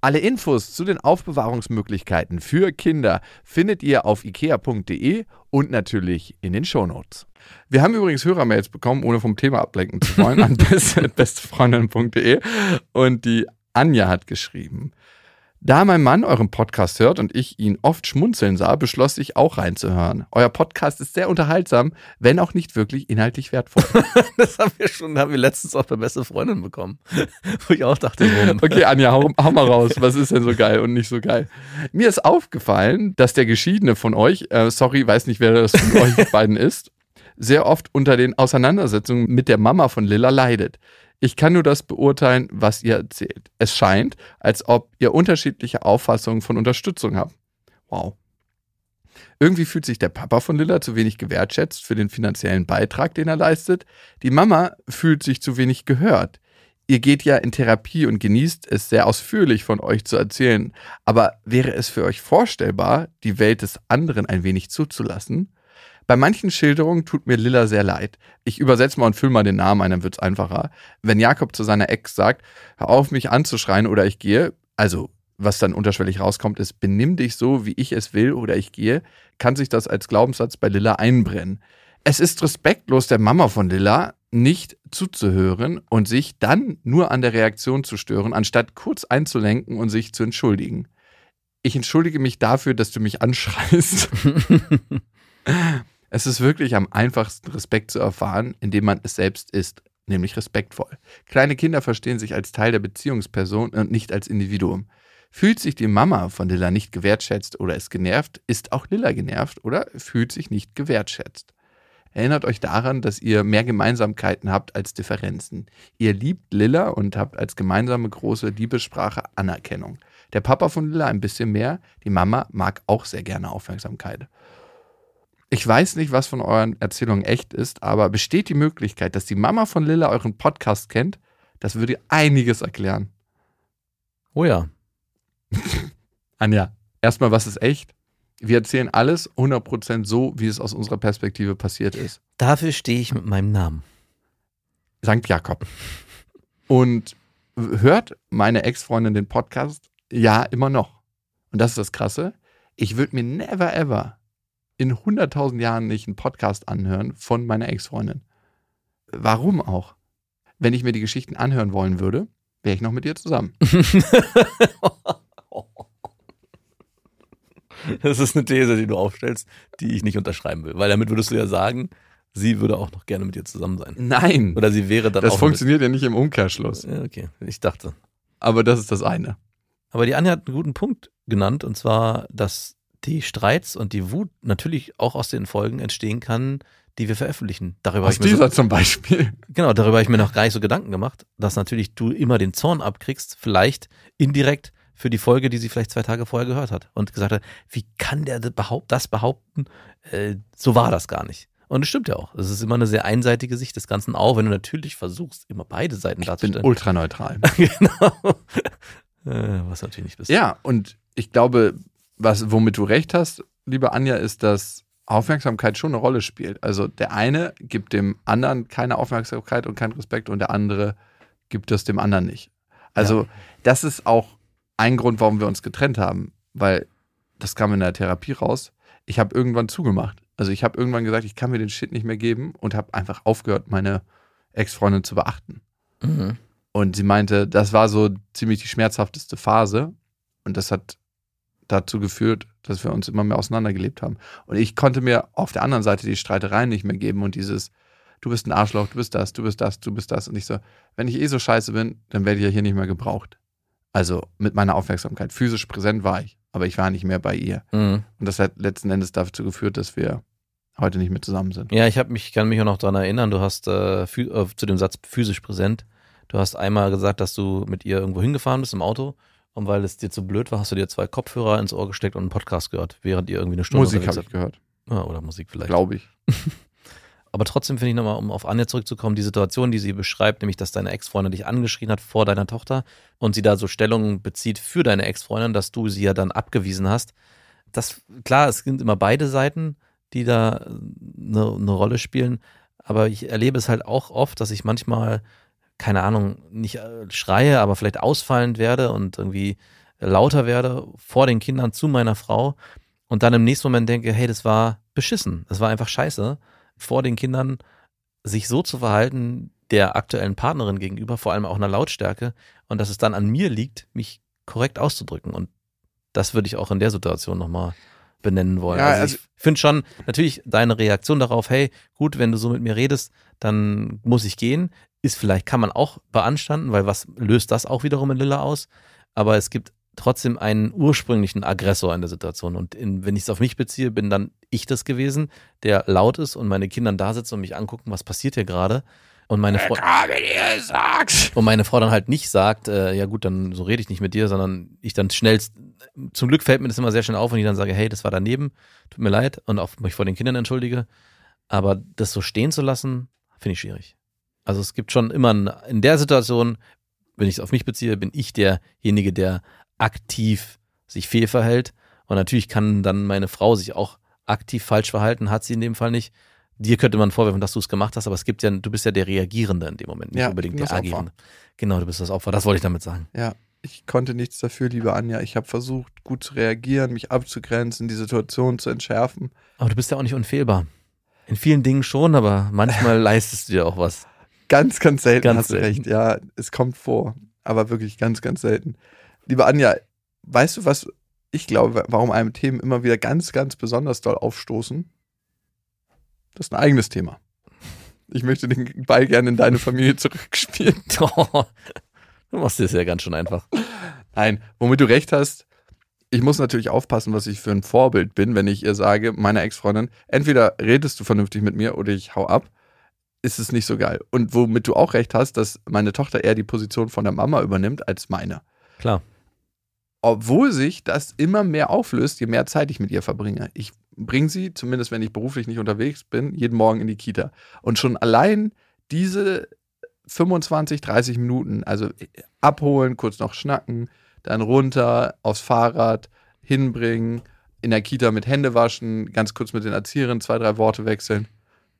Alle Infos zu den Aufbewahrungsmöglichkeiten für Kinder findet ihr auf ikea.de und natürlich in den Shownotes. Wir haben übrigens Hörermails bekommen, ohne vom Thema ablenken zu wollen, an best- bestefreundin.de und die Anja hat geschrieben. Da mein Mann euren Podcast hört und ich ihn oft schmunzeln sah, beschloss ich auch reinzuhören. Euer Podcast ist sehr unterhaltsam, wenn auch nicht wirklich inhaltlich wertvoll. Das haben wir schon, haben wir letztens auch bei beste Freundin bekommen. Wo ich auch dachte, warum? Okay, Anja, hau, hau mal raus. Was ist denn so geil und nicht so geil? Mir ist aufgefallen, dass der Geschiedene von euch, äh, sorry, weiß nicht, wer das von euch beiden ist, sehr oft unter den Auseinandersetzungen mit der Mama von Lilla leidet. Ich kann nur das beurteilen, was ihr erzählt. Es scheint, als ob ihr unterschiedliche Auffassungen von Unterstützung habt. Wow. Irgendwie fühlt sich der Papa von Lilla zu wenig gewertschätzt für den finanziellen Beitrag, den er leistet. Die Mama fühlt sich zu wenig gehört. Ihr geht ja in Therapie und genießt es sehr ausführlich von euch zu erzählen. Aber wäre es für euch vorstellbar, die Welt des anderen ein wenig zuzulassen? Bei manchen Schilderungen tut mir Lilla sehr leid. Ich übersetze mal und fülle mal den Namen ein, dann wird's einfacher. Wenn Jakob zu seiner Ex sagt, hör auf mich anzuschreien oder ich gehe, also was dann unterschwellig rauskommt, ist, benimm dich so, wie ich es will oder ich gehe, kann sich das als Glaubenssatz bei Lilla einbrennen. Es ist respektlos der Mama von Lilla, nicht zuzuhören und sich dann nur an der Reaktion zu stören, anstatt kurz einzulenken und sich zu entschuldigen. Ich entschuldige mich dafür, dass du mich anschreist. es ist wirklich am einfachsten, Respekt zu erfahren, indem man es selbst ist, nämlich respektvoll. Kleine Kinder verstehen sich als Teil der Beziehungsperson und nicht als Individuum. Fühlt sich die Mama von Lilla nicht gewertschätzt oder ist genervt, ist auch Lilla genervt oder fühlt sich nicht gewertschätzt. Erinnert euch daran, dass ihr mehr Gemeinsamkeiten habt als Differenzen. Ihr liebt Lilla und habt als gemeinsame große Liebessprache Anerkennung. Der Papa von Lilla ein bisschen mehr, die Mama mag auch sehr gerne Aufmerksamkeit. Ich weiß nicht, was von euren Erzählungen echt ist, aber besteht die Möglichkeit, dass die Mama von Lilla euren Podcast kennt? Das würde einiges erklären. Oh ja. Anja, erstmal, was ist echt? Wir erzählen alles 100% so, wie es aus unserer Perspektive passiert ist. Dafür stehe ich mit meinem Namen. Sankt Jakob. Und hört meine Ex-Freundin den Podcast? Ja, immer noch. Und das ist das Krasse. Ich würde mir never ever in 100.000 Jahren nicht einen Podcast anhören von meiner Ex-Freundin. Warum auch? Wenn ich mir die Geschichten anhören wollen würde, wäre ich noch mit ihr zusammen. Das ist eine These, die du aufstellst, die ich nicht unterschreiben will. Weil damit würdest du ja sagen, sie würde auch noch gerne mit dir zusammen sein. Nein, Oder sie wäre dann das auch. funktioniert ja nicht im Umkehrschluss. Ja, okay, ich dachte. Aber das ist das eine. Aber die Anja hat einen guten Punkt genannt, und zwar, dass die Streits und die Wut natürlich auch aus den Folgen entstehen kann, die wir veröffentlichen. Darüber Aus ich mir so, dieser zum Beispiel. genau, darüber habe ich mir noch gar nicht so Gedanken gemacht, dass natürlich du immer den Zorn abkriegst, vielleicht indirekt für die Folge, die sie vielleicht zwei Tage vorher gehört hat und gesagt hat, wie kann der das behaupt- das behaupten? Äh, so war das gar nicht. Und es stimmt ja auch. Es ist immer eine sehr einseitige Sicht des Ganzen, auch wenn du natürlich versuchst, immer beide Seiten Ich bin darzustellen. ultraneutral. genau. Äh, was natürlich nicht bist. Ja, und ich glaube, was, womit du recht hast, liebe Anja, ist, dass Aufmerksamkeit schon eine Rolle spielt. Also der eine gibt dem anderen keine Aufmerksamkeit und keinen Respekt und der andere gibt es dem anderen nicht. Also das ist auch ein Grund, warum wir uns getrennt haben, weil das kam in der Therapie raus. Ich habe irgendwann zugemacht. Also ich habe irgendwann gesagt, ich kann mir den Shit nicht mehr geben und habe einfach aufgehört, meine Ex-Freundin zu beachten. Mhm. Und sie meinte, das war so ziemlich die schmerzhafteste Phase. Und das hat dazu geführt, dass wir uns immer mehr auseinandergelebt haben. Und ich konnte mir auf der anderen Seite die Streitereien nicht mehr geben und dieses, du bist ein Arschloch, du bist das, du bist das, du bist das. Und ich so, wenn ich eh so scheiße bin, dann werde ich ja hier nicht mehr gebraucht. Also mit meiner Aufmerksamkeit. Physisch präsent war ich, aber ich war nicht mehr bei ihr. Mhm. Und das hat letzten Endes dazu geführt, dass wir heute nicht mehr zusammen sind. Ja, ich habe mich, kann mich auch noch daran erinnern, du hast äh, äh, zu dem Satz physisch präsent. Du hast einmal gesagt, dass du mit ihr irgendwo hingefahren bist im Auto Und weil es dir zu blöd war, hast du dir zwei Kopfhörer ins Ohr gesteckt und einen Podcast gehört, während ihr irgendwie eine Stunde Musik habe ich gehört. Ja, oder Musik vielleicht. glaube ich. Aber trotzdem finde ich nochmal, um auf Anja zurückzukommen, die Situation, die sie beschreibt, nämlich, dass deine Ex-Freundin dich angeschrien hat vor deiner Tochter und sie da so Stellung bezieht für deine Ex-Freundin, dass du sie ja dann abgewiesen hast. Das, klar, es sind immer beide Seiten, die da eine, eine Rolle spielen. Aber ich erlebe es halt auch oft, dass ich manchmal, keine Ahnung, nicht äh, schreie, aber vielleicht ausfallend werde und irgendwie lauter werde vor den Kindern zu meiner Frau und dann im nächsten Moment denke, hey, das war beschissen, das war einfach scheiße vor den Kindern sich so zu verhalten der aktuellen Partnerin gegenüber, vor allem auch einer Lautstärke, und dass es dann an mir liegt, mich korrekt auszudrücken. Und das würde ich auch in der Situation nochmal benennen wollen. Ja, also, also- ich finde schon, natürlich deine Reaktion darauf, hey, gut, wenn du so mit mir redest, dann muss ich gehen, ist vielleicht, kann man auch beanstanden, weil was löst das auch wiederum in Lilla aus? Aber es gibt trotzdem einen ursprünglichen Aggressor in der Situation. Und in, wenn ich es auf mich beziehe, bin dann ich das gewesen, der laut ist und meine Kinder da sitzen und mich angucken, was passiert hier gerade. Und meine Frau. Und meine Frau dann halt nicht sagt, äh, ja gut, dann so rede ich nicht mit dir, sondern ich dann schnell, zum Glück fällt mir das immer sehr schnell auf und ich dann sage, hey, das war daneben, tut mir leid und auch mich vor den Kindern entschuldige. Aber das so stehen zu lassen, finde ich schwierig. Also es gibt schon immer ein, in der Situation, wenn ich es auf mich beziehe, bin ich derjenige, der aktiv sich fehlverhält. Und natürlich kann dann meine Frau sich auch aktiv falsch verhalten, hat sie in dem Fall nicht. Dir könnte man vorwerfen, dass du es gemacht hast, aber es gibt ja, du bist ja der Reagierende in dem Moment, nicht Ja, unbedingt das der. Agierende. Genau, du bist das Opfer. Das wollte ich damit sagen. Ja, ich konnte nichts dafür, liebe Anja. Ich habe versucht, gut zu reagieren, mich abzugrenzen, die Situation zu entschärfen. Aber du bist ja auch nicht unfehlbar. In vielen Dingen schon, aber manchmal leistest du dir auch was. Ganz, ganz selten Ganz hast du selten. recht. Ja, es kommt vor. Aber wirklich ganz, ganz selten. Liebe Anja, weißt du, was ich glaube, warum einem Themen immer wieder ganz, ganz besonders doll aufstoßen? Das ist ein eigenes Thema. Ich möchte den Ball gerne in deine Familie zurückspielen. du machst dir das ja ganz schön einfach. Nein, womit du recht hast, ich muss natürlich aufpassen, was ich für ein Vorbild bin, wenn ich ihr sage, meiner Ex-Freundin, entweder redest du vernünftig mit mir oder ich hau ab, ist es nicht so geil. Und womit du auch recht hast, dass meine Tochter eher die Position von der Mama übernimmt als meine. Klar. Obwohl sich das immer mehr auflöst, je mehr Zeit ich mit ihr verbringe. Ich bringe sie, zumindest wenn ich beruflich nicht unterwegs bin, jeden Morgen in die Kita. Und schon allein diese 25, 30 Minuten, also abholen, kurz noch schnacken, dann runter aufs Fahrrad, hinbringen, in der Kita mit Hände waschen, ganz kurz mit den Erzieherinnen zwei, drei Worte wechseln.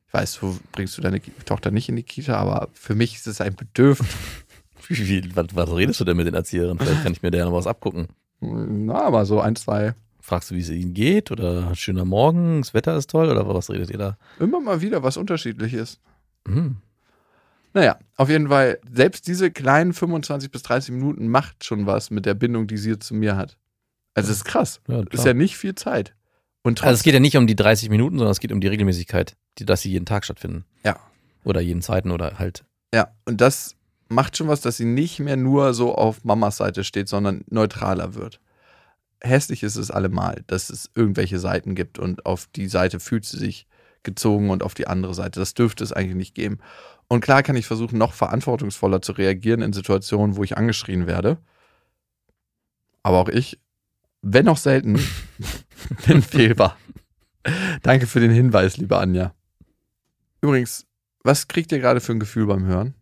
Ich weiß, du bringst du deine Tochter nicht in die Kita, aber für mich ist es ein Bedürfnis. Wie, was, was redest du denn mit den Erzieherinnen? Vielleicht kann ich mir da ja noch was abgucken. Na, aber so ein, zwei. Fragst du, wie es ihnen geht? Oder schöner Morgen, das Wetter ist toll? Oder was redet ihr da? Immer mal wieder was Unterschiedliches. Hm. Naja, auf jeden Fall, selbst diese kleinen 25 bis 30 Minuten macht schon was mit der Bindung, die sie zu mir hat. Also, das ist krass. Ja, Ist ja nicht viel Zeit. Und Also es geht ja nicht um die 30 Minuten, sondern es geht um die Regelmäßigkeit, die, dass sie jeden Tag stattfinden. Ja. Oder jeden zweiten oder halt. Ja, und das macht schon was, dass sie nicht mehr nur so auf Mamas Seite steht, sondern neutraler wird. Hässlich ist es allemal, dass es irgendwelche Seiten gibt und auf die Seite fühlt sie sich gezogen und auf die andere Seite. Das dürfte es eigentlich nicht geben. Und klar kann ich versuchen, noch verantwortungsvoller zu reagieren in Situationen, wo ich angeschrien werde. Aber auch ich, wenn auch selten, bin fehlbar. Danke für den Hinweis, liebe Anja. Übrigens, was kriegt ihr gerade für ein Gefühl beim Hören?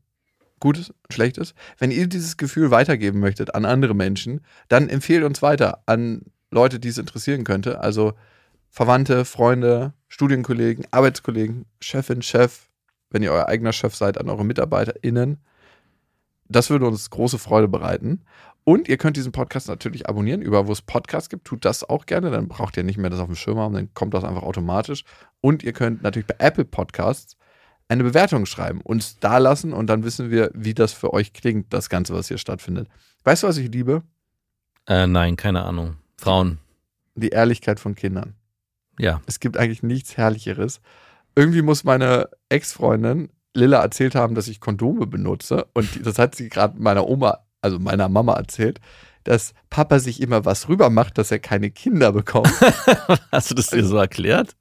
Gutes, schlechtes? Wenn ihr dieses Gefühl weitergeben möchtet an andere Menschen, dann empfehlt uns weiter an Leute, die es interessieren könnte. Also Verwandte, Freunde, Studienkollegen, Arbeitskollegen, Chefin, Chef, wenn ihr euer eigener Chef seid, an eure MitarbeiterInnen. Das würde uns große Freude bereiten. Und ihr könnt diesen Podcast natürlich abonnieren, über wo es Podcasts gibt. Tut das auch gerne, dann braucht ihr nicht mehr das auf dem Schirm haben, dann kommt das einfach automatisch. Und ihr könnt natürlich bei Apple Podcasts eine Bewertung schreiben, uns da lassen und dann wissen wir, wie das für euch klingt, das Ganze, was hier stattfindet. Weißt du, was ich liebe? Äh, nein, keine Ahnung. Frauen. Die Ehrlichkeit von Kindern. Ja. Es gibt eigentlich nichts Herrlicheres. Irgendwie muss meine Ex-Freundin Lilla erzählt haben, dass ich Kondome benutze. Und das hat sie gerade meiner Oma, also meiner Mama erzählt, dass Papa sich immer was rüber macht, dass er keine Kinder bekommt. Hast du das dir so erklärt?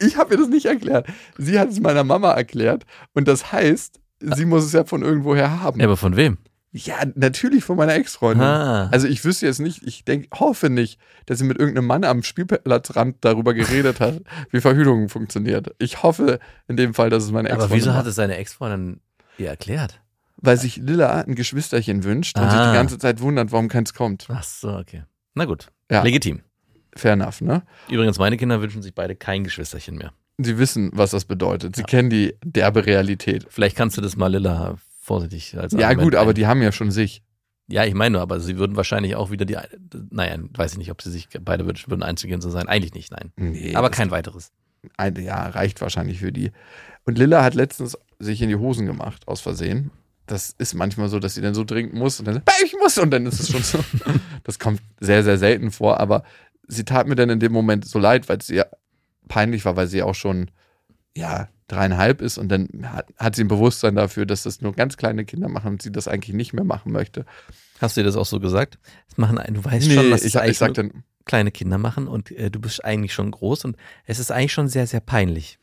Ich habe ihr das nicht erklärt. Sie hat es meiner Mama erklärt. Und das heißt, sie muss es ja von irgendwoher haben. Ja, aber von wem? Ja, natürlich von meiner Ex-Freundin. Ah. Also ich wüsste jetzt nicht, ich denke, hoffe nicht, dass sie mit irgendeinem Mann am Spielplatzrand darüber geredet hat, wie Verhütung funktioniert. Ich hoffe in dem Fall, dass es meine Ex-Freundin Aber wieso hat es seine Ex-Freundin ihr erklärt? Weil sich Lilla ein Geschwisterchen wünscht und sich Ah. die ganze Zeit wundert, warum keins kommt. Ach so, okay. Na gut. Ja. Legitim. Fair enough, ne? Übrigens, meine Kinder wünschen sich beide kein Geschwisterchen mehr. Sie wissen, was das bedeutet. Sie kennen die derbe Realität. Vielleicht kannst du das mal Lilla vorsichtig als Ja, Argument gut, aber ein- die haben ja schon sich. Ja, ich meine nur, aber sie würden wahrscheinlich auch wieder die, naja, weiß ich nicht, ob sie sich beide wünschen würden, einzugehen zu sein. Eigentlich nicht, nein. Nee, aber kein weiteres. ein Jahr reicht wahrscheinlich für die. Und Lilla hat letztens sich in die Hosen gemacht, aus Versehen. Das ist manchmal so, dass sie dann so dringend muss und dann sagt, ich muss und dann ist es schon so. Das kommt sehr, sehr selten vor, aber sie tat mir dann in dem Moment so leid, weil es ihr peinlich war, weil sie auch schon, ja, dreieinhalb ist und dann hat, hat sie ein Bewusstsein dafür, dass das nur ganz kleine Kinder machen und sie das eigentlich nicht mehr machen möchte. Hast du dir das auch so gesagt? Das machen, ein- du weißt schon, dass ich, ich sag dann, kleine Kinder machen und äh, du bist eigentlich schon groß und es ist eigentlich schon sehr, sehr peinlich.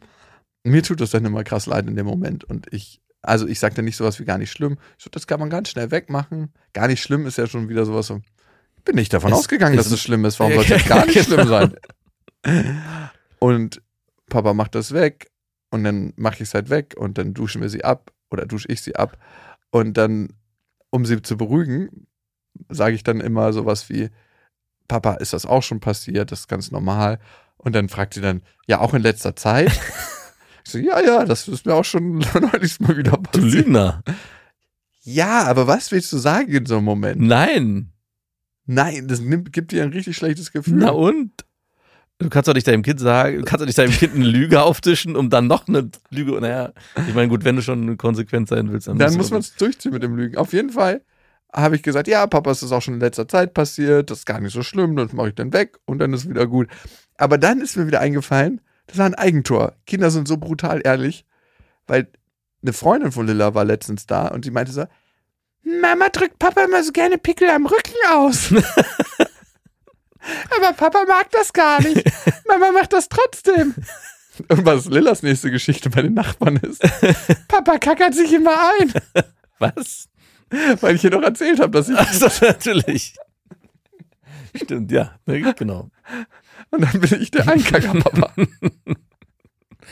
mir tut das dann immer krass leid in dem Moment und ich, also ich sag dann nicht sowas wie gar nicht schlimm. So, das kann man ganz schnell wegmachen. Gar nicht schlimm ist ja schon wieder sowas so. Ich bin nicht davon Es ausgegangen, dass es schlimm ist. Warum soll es gar nicht schlimm sein? Und Papa macht das weg und dann mache ich es halt weg und dann duschen wir sie ab oder dusche ich sie ab. Und dann, um sie zu beruhigen, sage ich dann immer sowas wie, Papa, ist das auch schon passiert? Das ist ganz normal. Und dann fragt sie dann, ja, auch in letzter Zeit? ich so, ja, ja, das ist mir auch schon neulich mal wieder Du passiert. Lügner. Ja, aber was willst du sagen in so einem Moment? Nein. Nein, das nimmt, gibt dir ein richtig schlechtes Gefühl. Na und? Du kannst doch nicht deinem Kind sagen, du kannst doch nicht deinem Kind eine Lüge auftischen, um dann noch eine Lüge. Naja, ich meine, gut, wenn du schon konsequent sein willst, dann, Dann muss man es durchziehen mit dem Lügen. Auf jeden Fall habe ich gesagt, ja, Papa, es ist auch schon in letzter Zeit passiert, das ist gar nicht so schlimm, das mache ich dann weg und dann ist wieder gut. Aber dann ist mir wieder eingefallen, das war ein Eigentor. Kinder sind so brutal ehrlich, weil eine Freundin von Lilla war letztens da und sie meinte so, Mama drückt Papa immer so gerne Pickel am Rücken aus. Aber Papa mag das gar nicht. Mama macht das trotzdem. Und was Lillas nächste Geschichte bei den Nachbarn ist. Papa kackert sich immer ein. Was? Weil ich ihr doch erzählt habe, dass ich. Also natürlich. Stimmt, ja, ne, genau. Und dann bin ich der Einkackerpapa.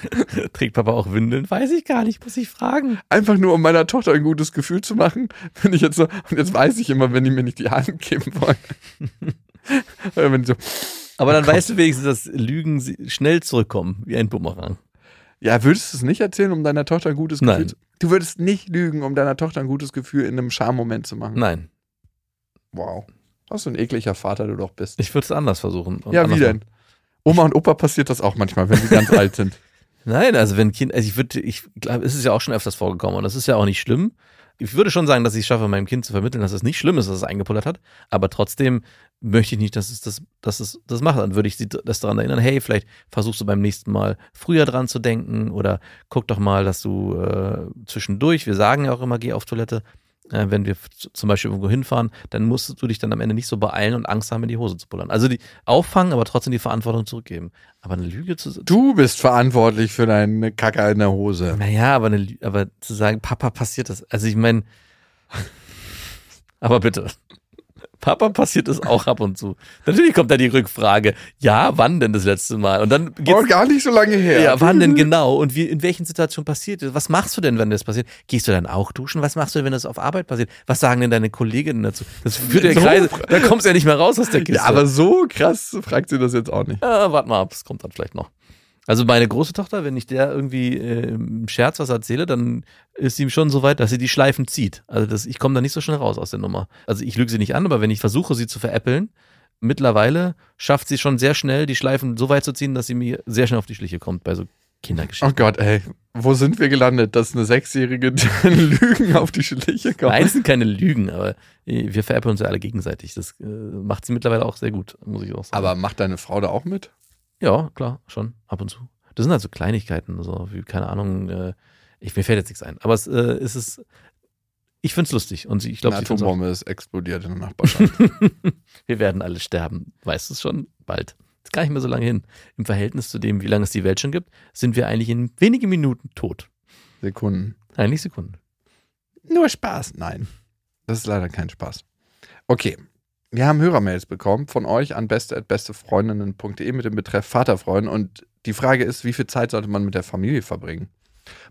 Trägt Papa auch Windeln? Weiß ich gar nicht, muss ich fragen. Einfach nur, um meiner Tochter ein gutes Gefühl zu machen. Wenn ich jetzt so, und jetzt weiß ich immer, wenn die mir nicht die Hand geben wollen. So, Aber dann weißt du wenigstens, dass Lügen schnell zurückkommen, wie ein Bumerang. ja, würdest du es nicht erzählen, um deiner Tochter ein gutes Gefühl Nein. zu Du würdest nicht lügen, um deiner Tochter ein gutes Gefühl in einem Schammoment zu machen. Nein, Wow. Was für ein ekliger Vater du doch bist. ich würde es anders versuchen. ja, anders wie denn? Oma und Opa passiert das auch manchmal, wenn sie ganz alt sind. Nein, also wenn Kind, also ich würde, ich glaube, es ist ja auch schon öfters vorgekommen und das ist ja auch nicht schlimm. Ich würde schon sagen, dass ich es schaffe, meinem Kind zu vermitteln, dass es nicht schlimm ist, dass es eingepullert hat, aber trotzdem möchte ich nicht, dass es das, dass es das macht. Dann würde ich sie das daran erinnern, hey, vielleicht versuchst du beim nächsten Mal früher dran zu denken oder guck doch mal, dass du äh, zwischendurch, wir sagen ja auch immer, geh auf Toilette, äh, wenn wir zum Beispiel irgendwo hinfahren, dann musst du dich dann am Ende nicht so beeilen und Angst haben, in die Hose zu pullern. Also die auffangen, aber trotzdem die Verantwortung zurückgeben. Aber eine Lüge zu, Du bist verantwortlich für deine Kacker in der Hose. naja, aber, eine, aber zu sagen, Papa passiert das. Also ich meine, aber bitte. Papa passiert das auch ab und zu. Natürlich kommt da die Rückfrage, ja, wann denn das letzte Mal? Und dann Oh, geht's, gar nicht so lange her. ja, wann denn genau? Und wie, in welchen Situationen passiert das? Was machst du denn, wenn das passiert? Gehst du dann auch duschen? Was machst du denn, wenn das auf Arbeit passiert? Was sagen denn deine Kolleginnen dazu? Das führt ja So- Kreise, da kommst du ja nicht mehr raus aus der Kiste. Ja, aber so krass fragt sie das jetzt auch nicht. Ah, warte mal ab, es kommt dann vielleicht noch. Also meine große Tochter, wenn ich der irgendwie äh, im Scherz was erzähle, dann ist sie schon so weit, dass sie die Schleifen zieht. Also das, ich komme da nicht so schnell raus aus der Nummer. Also ich lüge sie nicht an, aber wenn ich versuche, sie zu veräppeln, mittlerweile schafft sie schon sehr schnell, die Schleifen so weit zu ziehen, dass sie mir sehr schnell auf die Schliche kommt bei so Oh Kindergeschichten. Gott, ey. Wo sind wir gelandet, dass eine Sechsjährige den Lügen auf die Schliche kommt? Nein, es sind keine Lügen, aber äh, wir veräppeln uns ja alle gegenseitig. Das äh, macht sie mittlerweile auch sehr gut, muss ich auch sagen. Aber macht deine Frau da auch mit? Ja, klar, schon, ab und zu. Das sind halt so Kleinigkeiten, so wie, keine Ahnung, äh, ich, mir fällt jetzt nichts ein. Aber es, äh, es ist, ich find's lustig und sie, ich glaube, auch. Atombombe ist explodiert in der Nachbarschaft. Wir werden alle sterben, weißt du es schon? Bald. Ist gar nicht mehr so lange hin. Im Verhältnis zu dem, wie lange es die Welt schon gibt, sind wir eigentlich in wenigen Minuten tot. Sekunden. Eigentlich Sekunden. Nur Spaß, nein. Das ist leider kein Spaß. Okay. Wir haben Hörermails bekommen von euch an beste.bestefreundinnen.de mit dem Betreff Vaterfreund und die Frage ist, wie viel Zeit sollte man mit der Familie verbringen?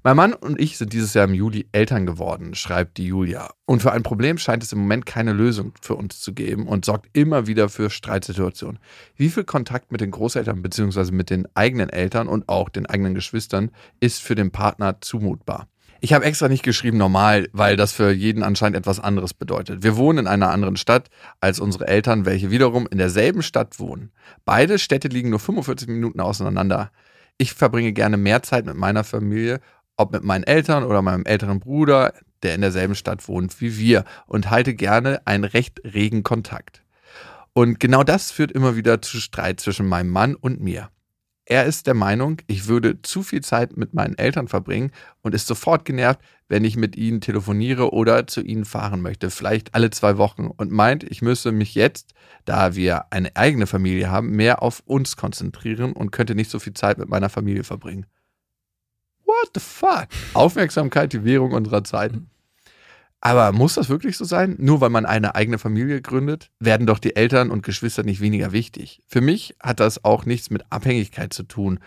Mein Mann und ich sind dieses Jahr im Juli Eltern geworden, schreibt die Julia. Und für ein Problem scheint es im Moment keine Lösung für uns zu geben und sorgt immer wieder für Streitsituationen. Wie viel Kontakt mit den Großeltern bzw. mit den eigenen Eltern und auch den eigenen Geschwistern ist für den Partner zumutbar? Ich habe extra nicht geschrieben normal, weil das für jeden anscheinend etwas anderes bedeutet. Wir wohnen in einer anderen Stadt als unsere Eltern, welche wiederum in derselben Stadt wohnen. Beide Städte liegen nur 45 Minuten auseinander. Ich verbringe gerne mehr Zeit mit meiner Familie, ob mit meinen Eltern oder meinem älteren Bruder, der in derselben Stadt wohnt wie wir und halte gerne einen recht regen Kontakt. Und genau das führt immer wieder zu Streit zwischen meinem Mann und mir. Er ist der Meinung, ich würde zu viel Zeit mit meinen Eltern verbringen und ist sofort genervt, wenn ich mit ihnen telefoniere oder zu ihnen fahren möchte, vielleicht alle zwei Wochen und meint, ich müsse mich jetzt, da wir eine eigene Familie haben, mehr auf uns konzentrieren und könnte nicht so viel Zeit mit meiner Familie verbringen. What the fuck? Aufmerksamkeit, die Währung unserer Zeit. Aber muss das wirklich so sein? Nur weil man eine eigene Familie gründet, werden doch die Eltern und Geschwister nicht weniger wichtig. Für mich hat das auch nichts mit Abhängigkeit zu tun,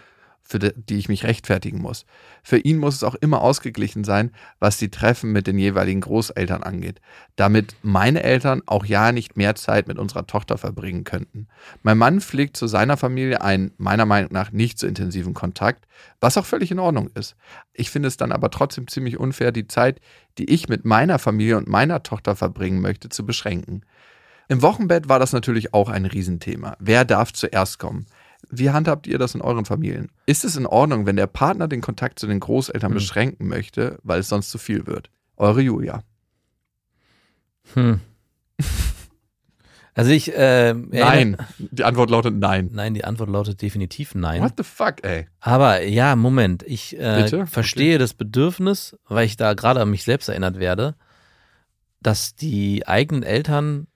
für die ich mich rechtfertigen muss. Für ihn muss es auch immer ausgeglichen sein, was die Treffen mit den jeweiligen Großeltern angeht, damit meine Eltern auch ja nicht mehr Zeit mit unserer Tochter verbringen könnten. Mein Mann pflegt zu seiner Familie einen meiner Meinung nach nicht so intensiven Kontakt, was auch völlig in Ordnung ist. Ich finde es dann aber trotzdem ziemlich unfair, die Zeit, die ich mit meiner Familie und meiner Tochter verbringen möchte, zu beschränken. Im Wochenbett war das natürlich auch ein Riesenthema. Wer darf zuerst kommen? Wie handhabt ihr das in euren Familien? Ist es in Ordnung, wenn der Partner den Kontakt zu den Großeltern hm. beschränken möchte, weil es sonst zu viel wird? Eure Julia. Hm. Also ich, äh, Nein. Die Antwort lautet nein. Nein, die Antwort lautet definitiv nein. What the fuck, ey? Aber ja, Moment. Ich äh, verstehe okay. das Bedürfnis, weil ich da gerade an mich selbst erinnert werde, dass die eigenen Eltern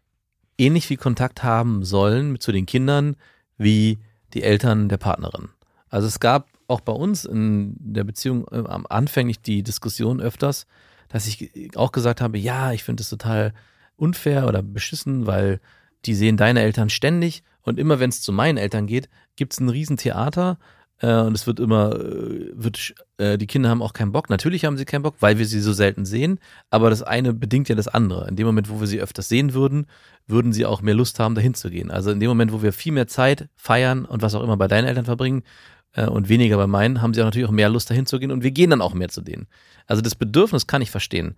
ähnlich viel Kontakt haben sollen zu den Kindern wie die Eltern der Partnerin. Also es gab auch bei uns in der Beziehung äh, am anfänglich die Diskussion öfters, dass ich auch gesagt habe, ja, ich finde es total unfair oder beschissen, weil die sehen deine Eltern ständig und immer wenn es zu meinen Eltern geht, gibt es ein Riesentheater äh, und es wird immer, äh, wird, äh, die Kinder haben auch keinen Bock. Natürlich haben sie keinen Bock, weil wir sie so selten sehen, aber das eine bedingt ja das andere. In dem Moment, wo wir sie öfters sehen würden, würden sie auch mehr Lust haben, dahin zu gehen. Also in dem Moment, wo wir viel mehr Zeit feiern und was auch immer bei deinen Eltern verbringen äh, und weniger bei meinen, haben sie auch natürlich auch mehr Lust, dahin zu gehen und wir gehen dann auch mehr zu denen. Also das Bedürfnis kann ich verstehen.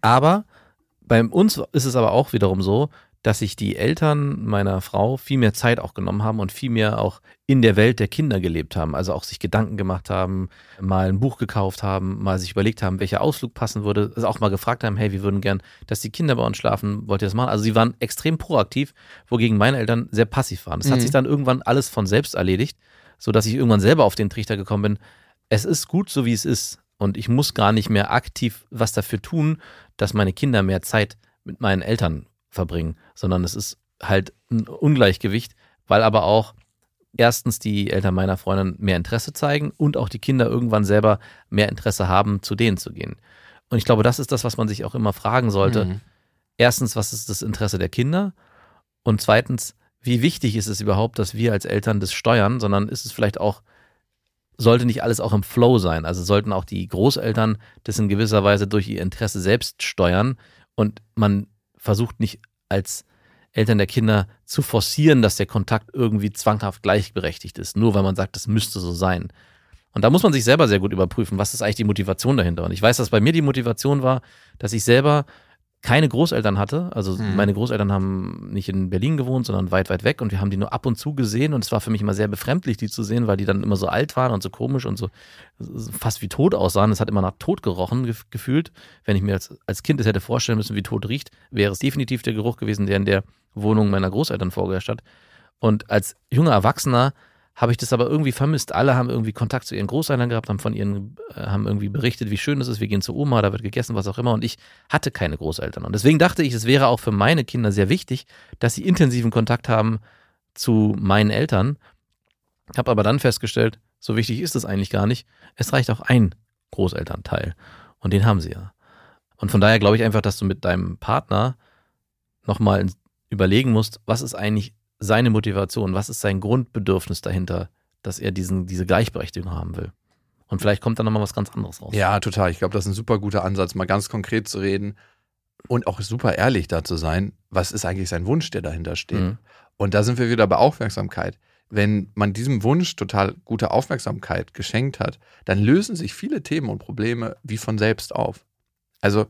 Aber bei uns ist es aber auch wiederum so, dass sich die Eltern meiner Frau viel mehr Zeit auch genommen haben und viel mehr auch in der Welt der Kinder gelebt haben. Also auch sich Gedanken gemacht haben, mal ein Buch gekauft haben, mal sich überlegt haben, welcher Ausflug passen würde. Also auch mal gefragt haben, hey, wir würden gern, dass die Kinder bei uns schlafen, wollt ihr das machen? Also sie waren extrem proaktiv, wogegen meine Eltern sehr passiv waren. Das mhm. hat sich dann irgendwann alles von selbst erledigt, sodass ich irgendwann selber auf den Trichter gekommen bin. Es ist gut, so wie es ist. Und ich muss gar nicht mehr aktiv was dafür tun, dass meine Kinder mehr Zeit mit meinen Eltern verbringen, sondern es ist halt ein Ungleichgewicht, weil aber auch erstens die Eltern meiner Freundin mehr Interesse zeigen und auch die Kinder irgendwann selber mehr Interesse haben, zu denen zu gehen. Und ich glaube, das ist das, was man sich auch immer fragen sollte. Mhm. Erstens, was ist das Interesse der Kinder? Und zweitens, wie wichtig ist es überhaupt, dass wir als Eltern das steuern, sondern ist es vielleicht auch, sollte nicht alles auch im Flow sein? Also sollten auch die Großeltern das in gewisser Weise durch ihr Interesse selbst steuern und man versucht nicht als Eltern der Kinder zu forcieren, dass der Kontakt irgendwie zwanghaft gleichberechtigt ist, nur weil man sagt, das müsste so sein. Und da muss man sich selber sehr gut überprüfen, was ist eigentlich die Motivation dahinter. Und ich weiß, dass bei mir die Motivation war, dass ich selber keine Großeltern hatte. Also mhm. meine Großeltern haben nicht in Berlin gewohnt, sondern weit, weit weg und wir haben die nur ab und zu gesehen und es war für mich immer sehr befremdlich, die zu sehen, weil die dann immer so alt waren und so komisch und so fast wie tot aussahen. Es hat immer nach Tod gerochen ge gefühlt. Wenn ich mir als, als Kind das hätte vorstellen müssen, wie Tod riecht, wäre es definitiv der Geruch gewesen, der in der Wohnung meiner Großeltern vorgeherrscht hat. Und als junger Erwachsener habe ich das aber irgendwie vermisst. Alle haben irgendwie Kontakt zu ihren Großeltern gehabt, haben von ihren, äh, haben irgendwie berichtet, wie schön es ist, wir gehen zu Oma, da wird gegessen, was auch immer. Und ich hatte keine Großeltern. Und deswegen dachte ich, es wäre auch für meine Kinder sehr wichtig, dass sie intensiven Kontakt haben zu meinen Eltern. Habe aber dann festgestellt, so wichtig ist es eigentlich gar nicht. Es reicht auch ein Großelternteil. Und den haben sie ja. Und von daher glaube ich einfach, dass du mit deinem Partner nochmal überlegen musst, was ist eigentlich seine Motivation, was ist sein Grundbedürfnis dahinter, dass er diesen, diese Gleichberechtigung haben will. Und vielleicht kommt da nochmal was ganz anderes raus. Ja, total. Ich glaube, das ist ein super guter Ansatz, mal ganz konkret zu reden und auch super ehrlich da zu sein, was ist eigentlich sein Wunsch, der dahinter steht. Mhm. Und da sind wir wieder bei Aufmerksamkeit. Wenn man diesem Wunsch total gute Aufmerksamkeit geschenkt hat, dann lösen sich viele Themen und Probleme wie von selbst auf. Also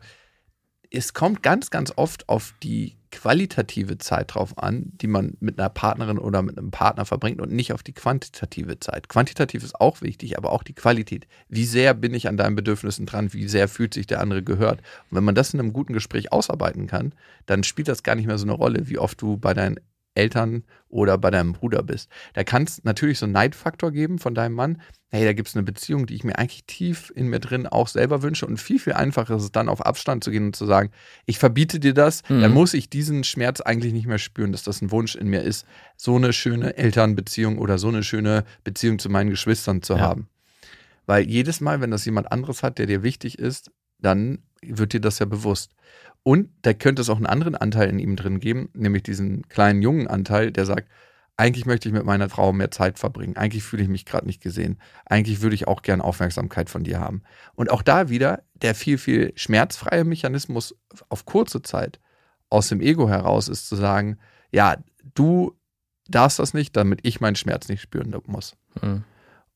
es kommt ganz, ganz oft auf die qualitative Zeit drauf an, die man mit einer Partnerin oder mit einem Partner verbringt und nicht auf die quantitative Zeit. Quantitativ ist auch wichtig, aber auch die Qualität. Wie sehr bin ich an deinen Bedürfnissen dran? Wie sehr fühlt sich der andere gehört? Und wenn man das in einem guten Gespräch ausarbeiten kann, dann spielt das gar nicht mehr so eine Rolle, wie oft du bei deinen Eltern oder bei deinem Bruder bist. Da kann es natürlich so einen Neidfaktor geben von deinem Mann. Hey, da gibt es eine Beziehung, die ich mir eigentlich tief in mir drin auch selber wünsche. Und viel, viel einfacher ist es dann auf Abstand zu gehen und zu sagen, ich verbiete dir das, Mhm. dann muss ich diesen Schmerz eigentlich nicht mehr spüren, dass das ein Wunsch in mir ist, so eine schöne Elternbeziehung oder so eine schöne Beziehung zu meinen Geschwistern zu Ja. haben. Weil jedes Mal, wenn das jemand anderes hat, der dir wichtig ist, dann wird dir das ja bewusst. Und da könnte es auch einen anderen Anteil in ihm drin geben, nämlich diesen kleinen jungen Anteil, der sagt, eigentlich möchte ich mit meiner Frau mehr Zeit verbringen. Eigentlich fühle ich mich gerade nicht gesehen. Eigentlich würde ich auch gern Aufmerksamkeit von dir haben. Und auch da wieder der viel, viel schmerzfreie Mechanismus auf kurze Zeit aus dem Ego heraus ist zu sagen, ja, du darfst das nicht, damit ich meinen Schmerz nicht spüren muss. Mhm.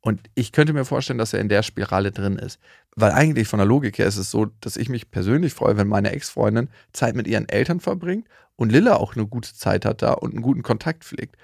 Und ich könnte mir vorstellen, dass er in der Spirale drin ist. Weil eigentlich von der Logik her ist es so, dass ich mich persönlich freue, wenn meine Ex-Freundin Zeit mit ihren Eltern verbringt und Lilla auch eine gute Zeit hat da und einen guten Kontakt pflegt.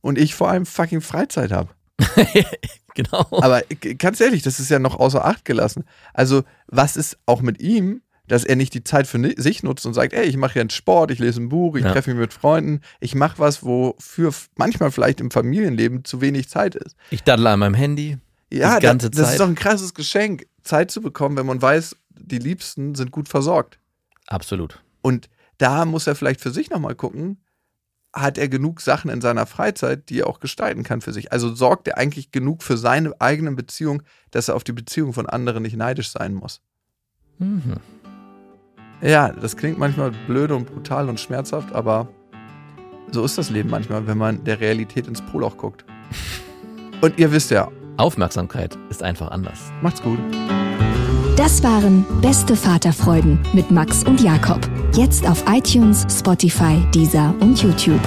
Und ich vor allem fucking Freizeit habe. genau. Aber ganz ehrlich, das ist ja noch außer Acht gelassen. Also, was ist auch mit ihm, dass er nicht die Zeit für sich nutzt und sagt, ey, ich mache jetzt Sport, ich lese ein Buch, ich Ja. treffe mich mit Freunden, ich mache was, wofür manchmal vielleicht im Familienleben zu wenig Zeit ist. Ich daddle an meinem Handy. Ja, Die ganze das, das Zeit. ist doch ein krasses Geschenk, Zeit zu bekommen, wenn man weiß, die Liebsten sind gut versorgt. Absolut. Und da muss er vielleicht für sich nochmal gucken, hat er genug Sachen in seiner Freizeit, die er auch gestalten kann für sich? Also sorgt er eigentlich genug für seine eigene Beziehung, dass er auf die Beziehung von anderen nicht neidisch sein muss? Mhm. Ja, das klingt manchmal blöde und brutal und schmerzhaft, aber so ist das Leben manchmal, wenn man der Realität ins Poloch guckt. Und ihr wisst ja, Aufmerksamkeit ist einfach anders. macht's gut. Das waren Beste Vaterfreuden mit Max und Jakob. Jetzt auf iTunes, Spotify, Deezer und YouTube.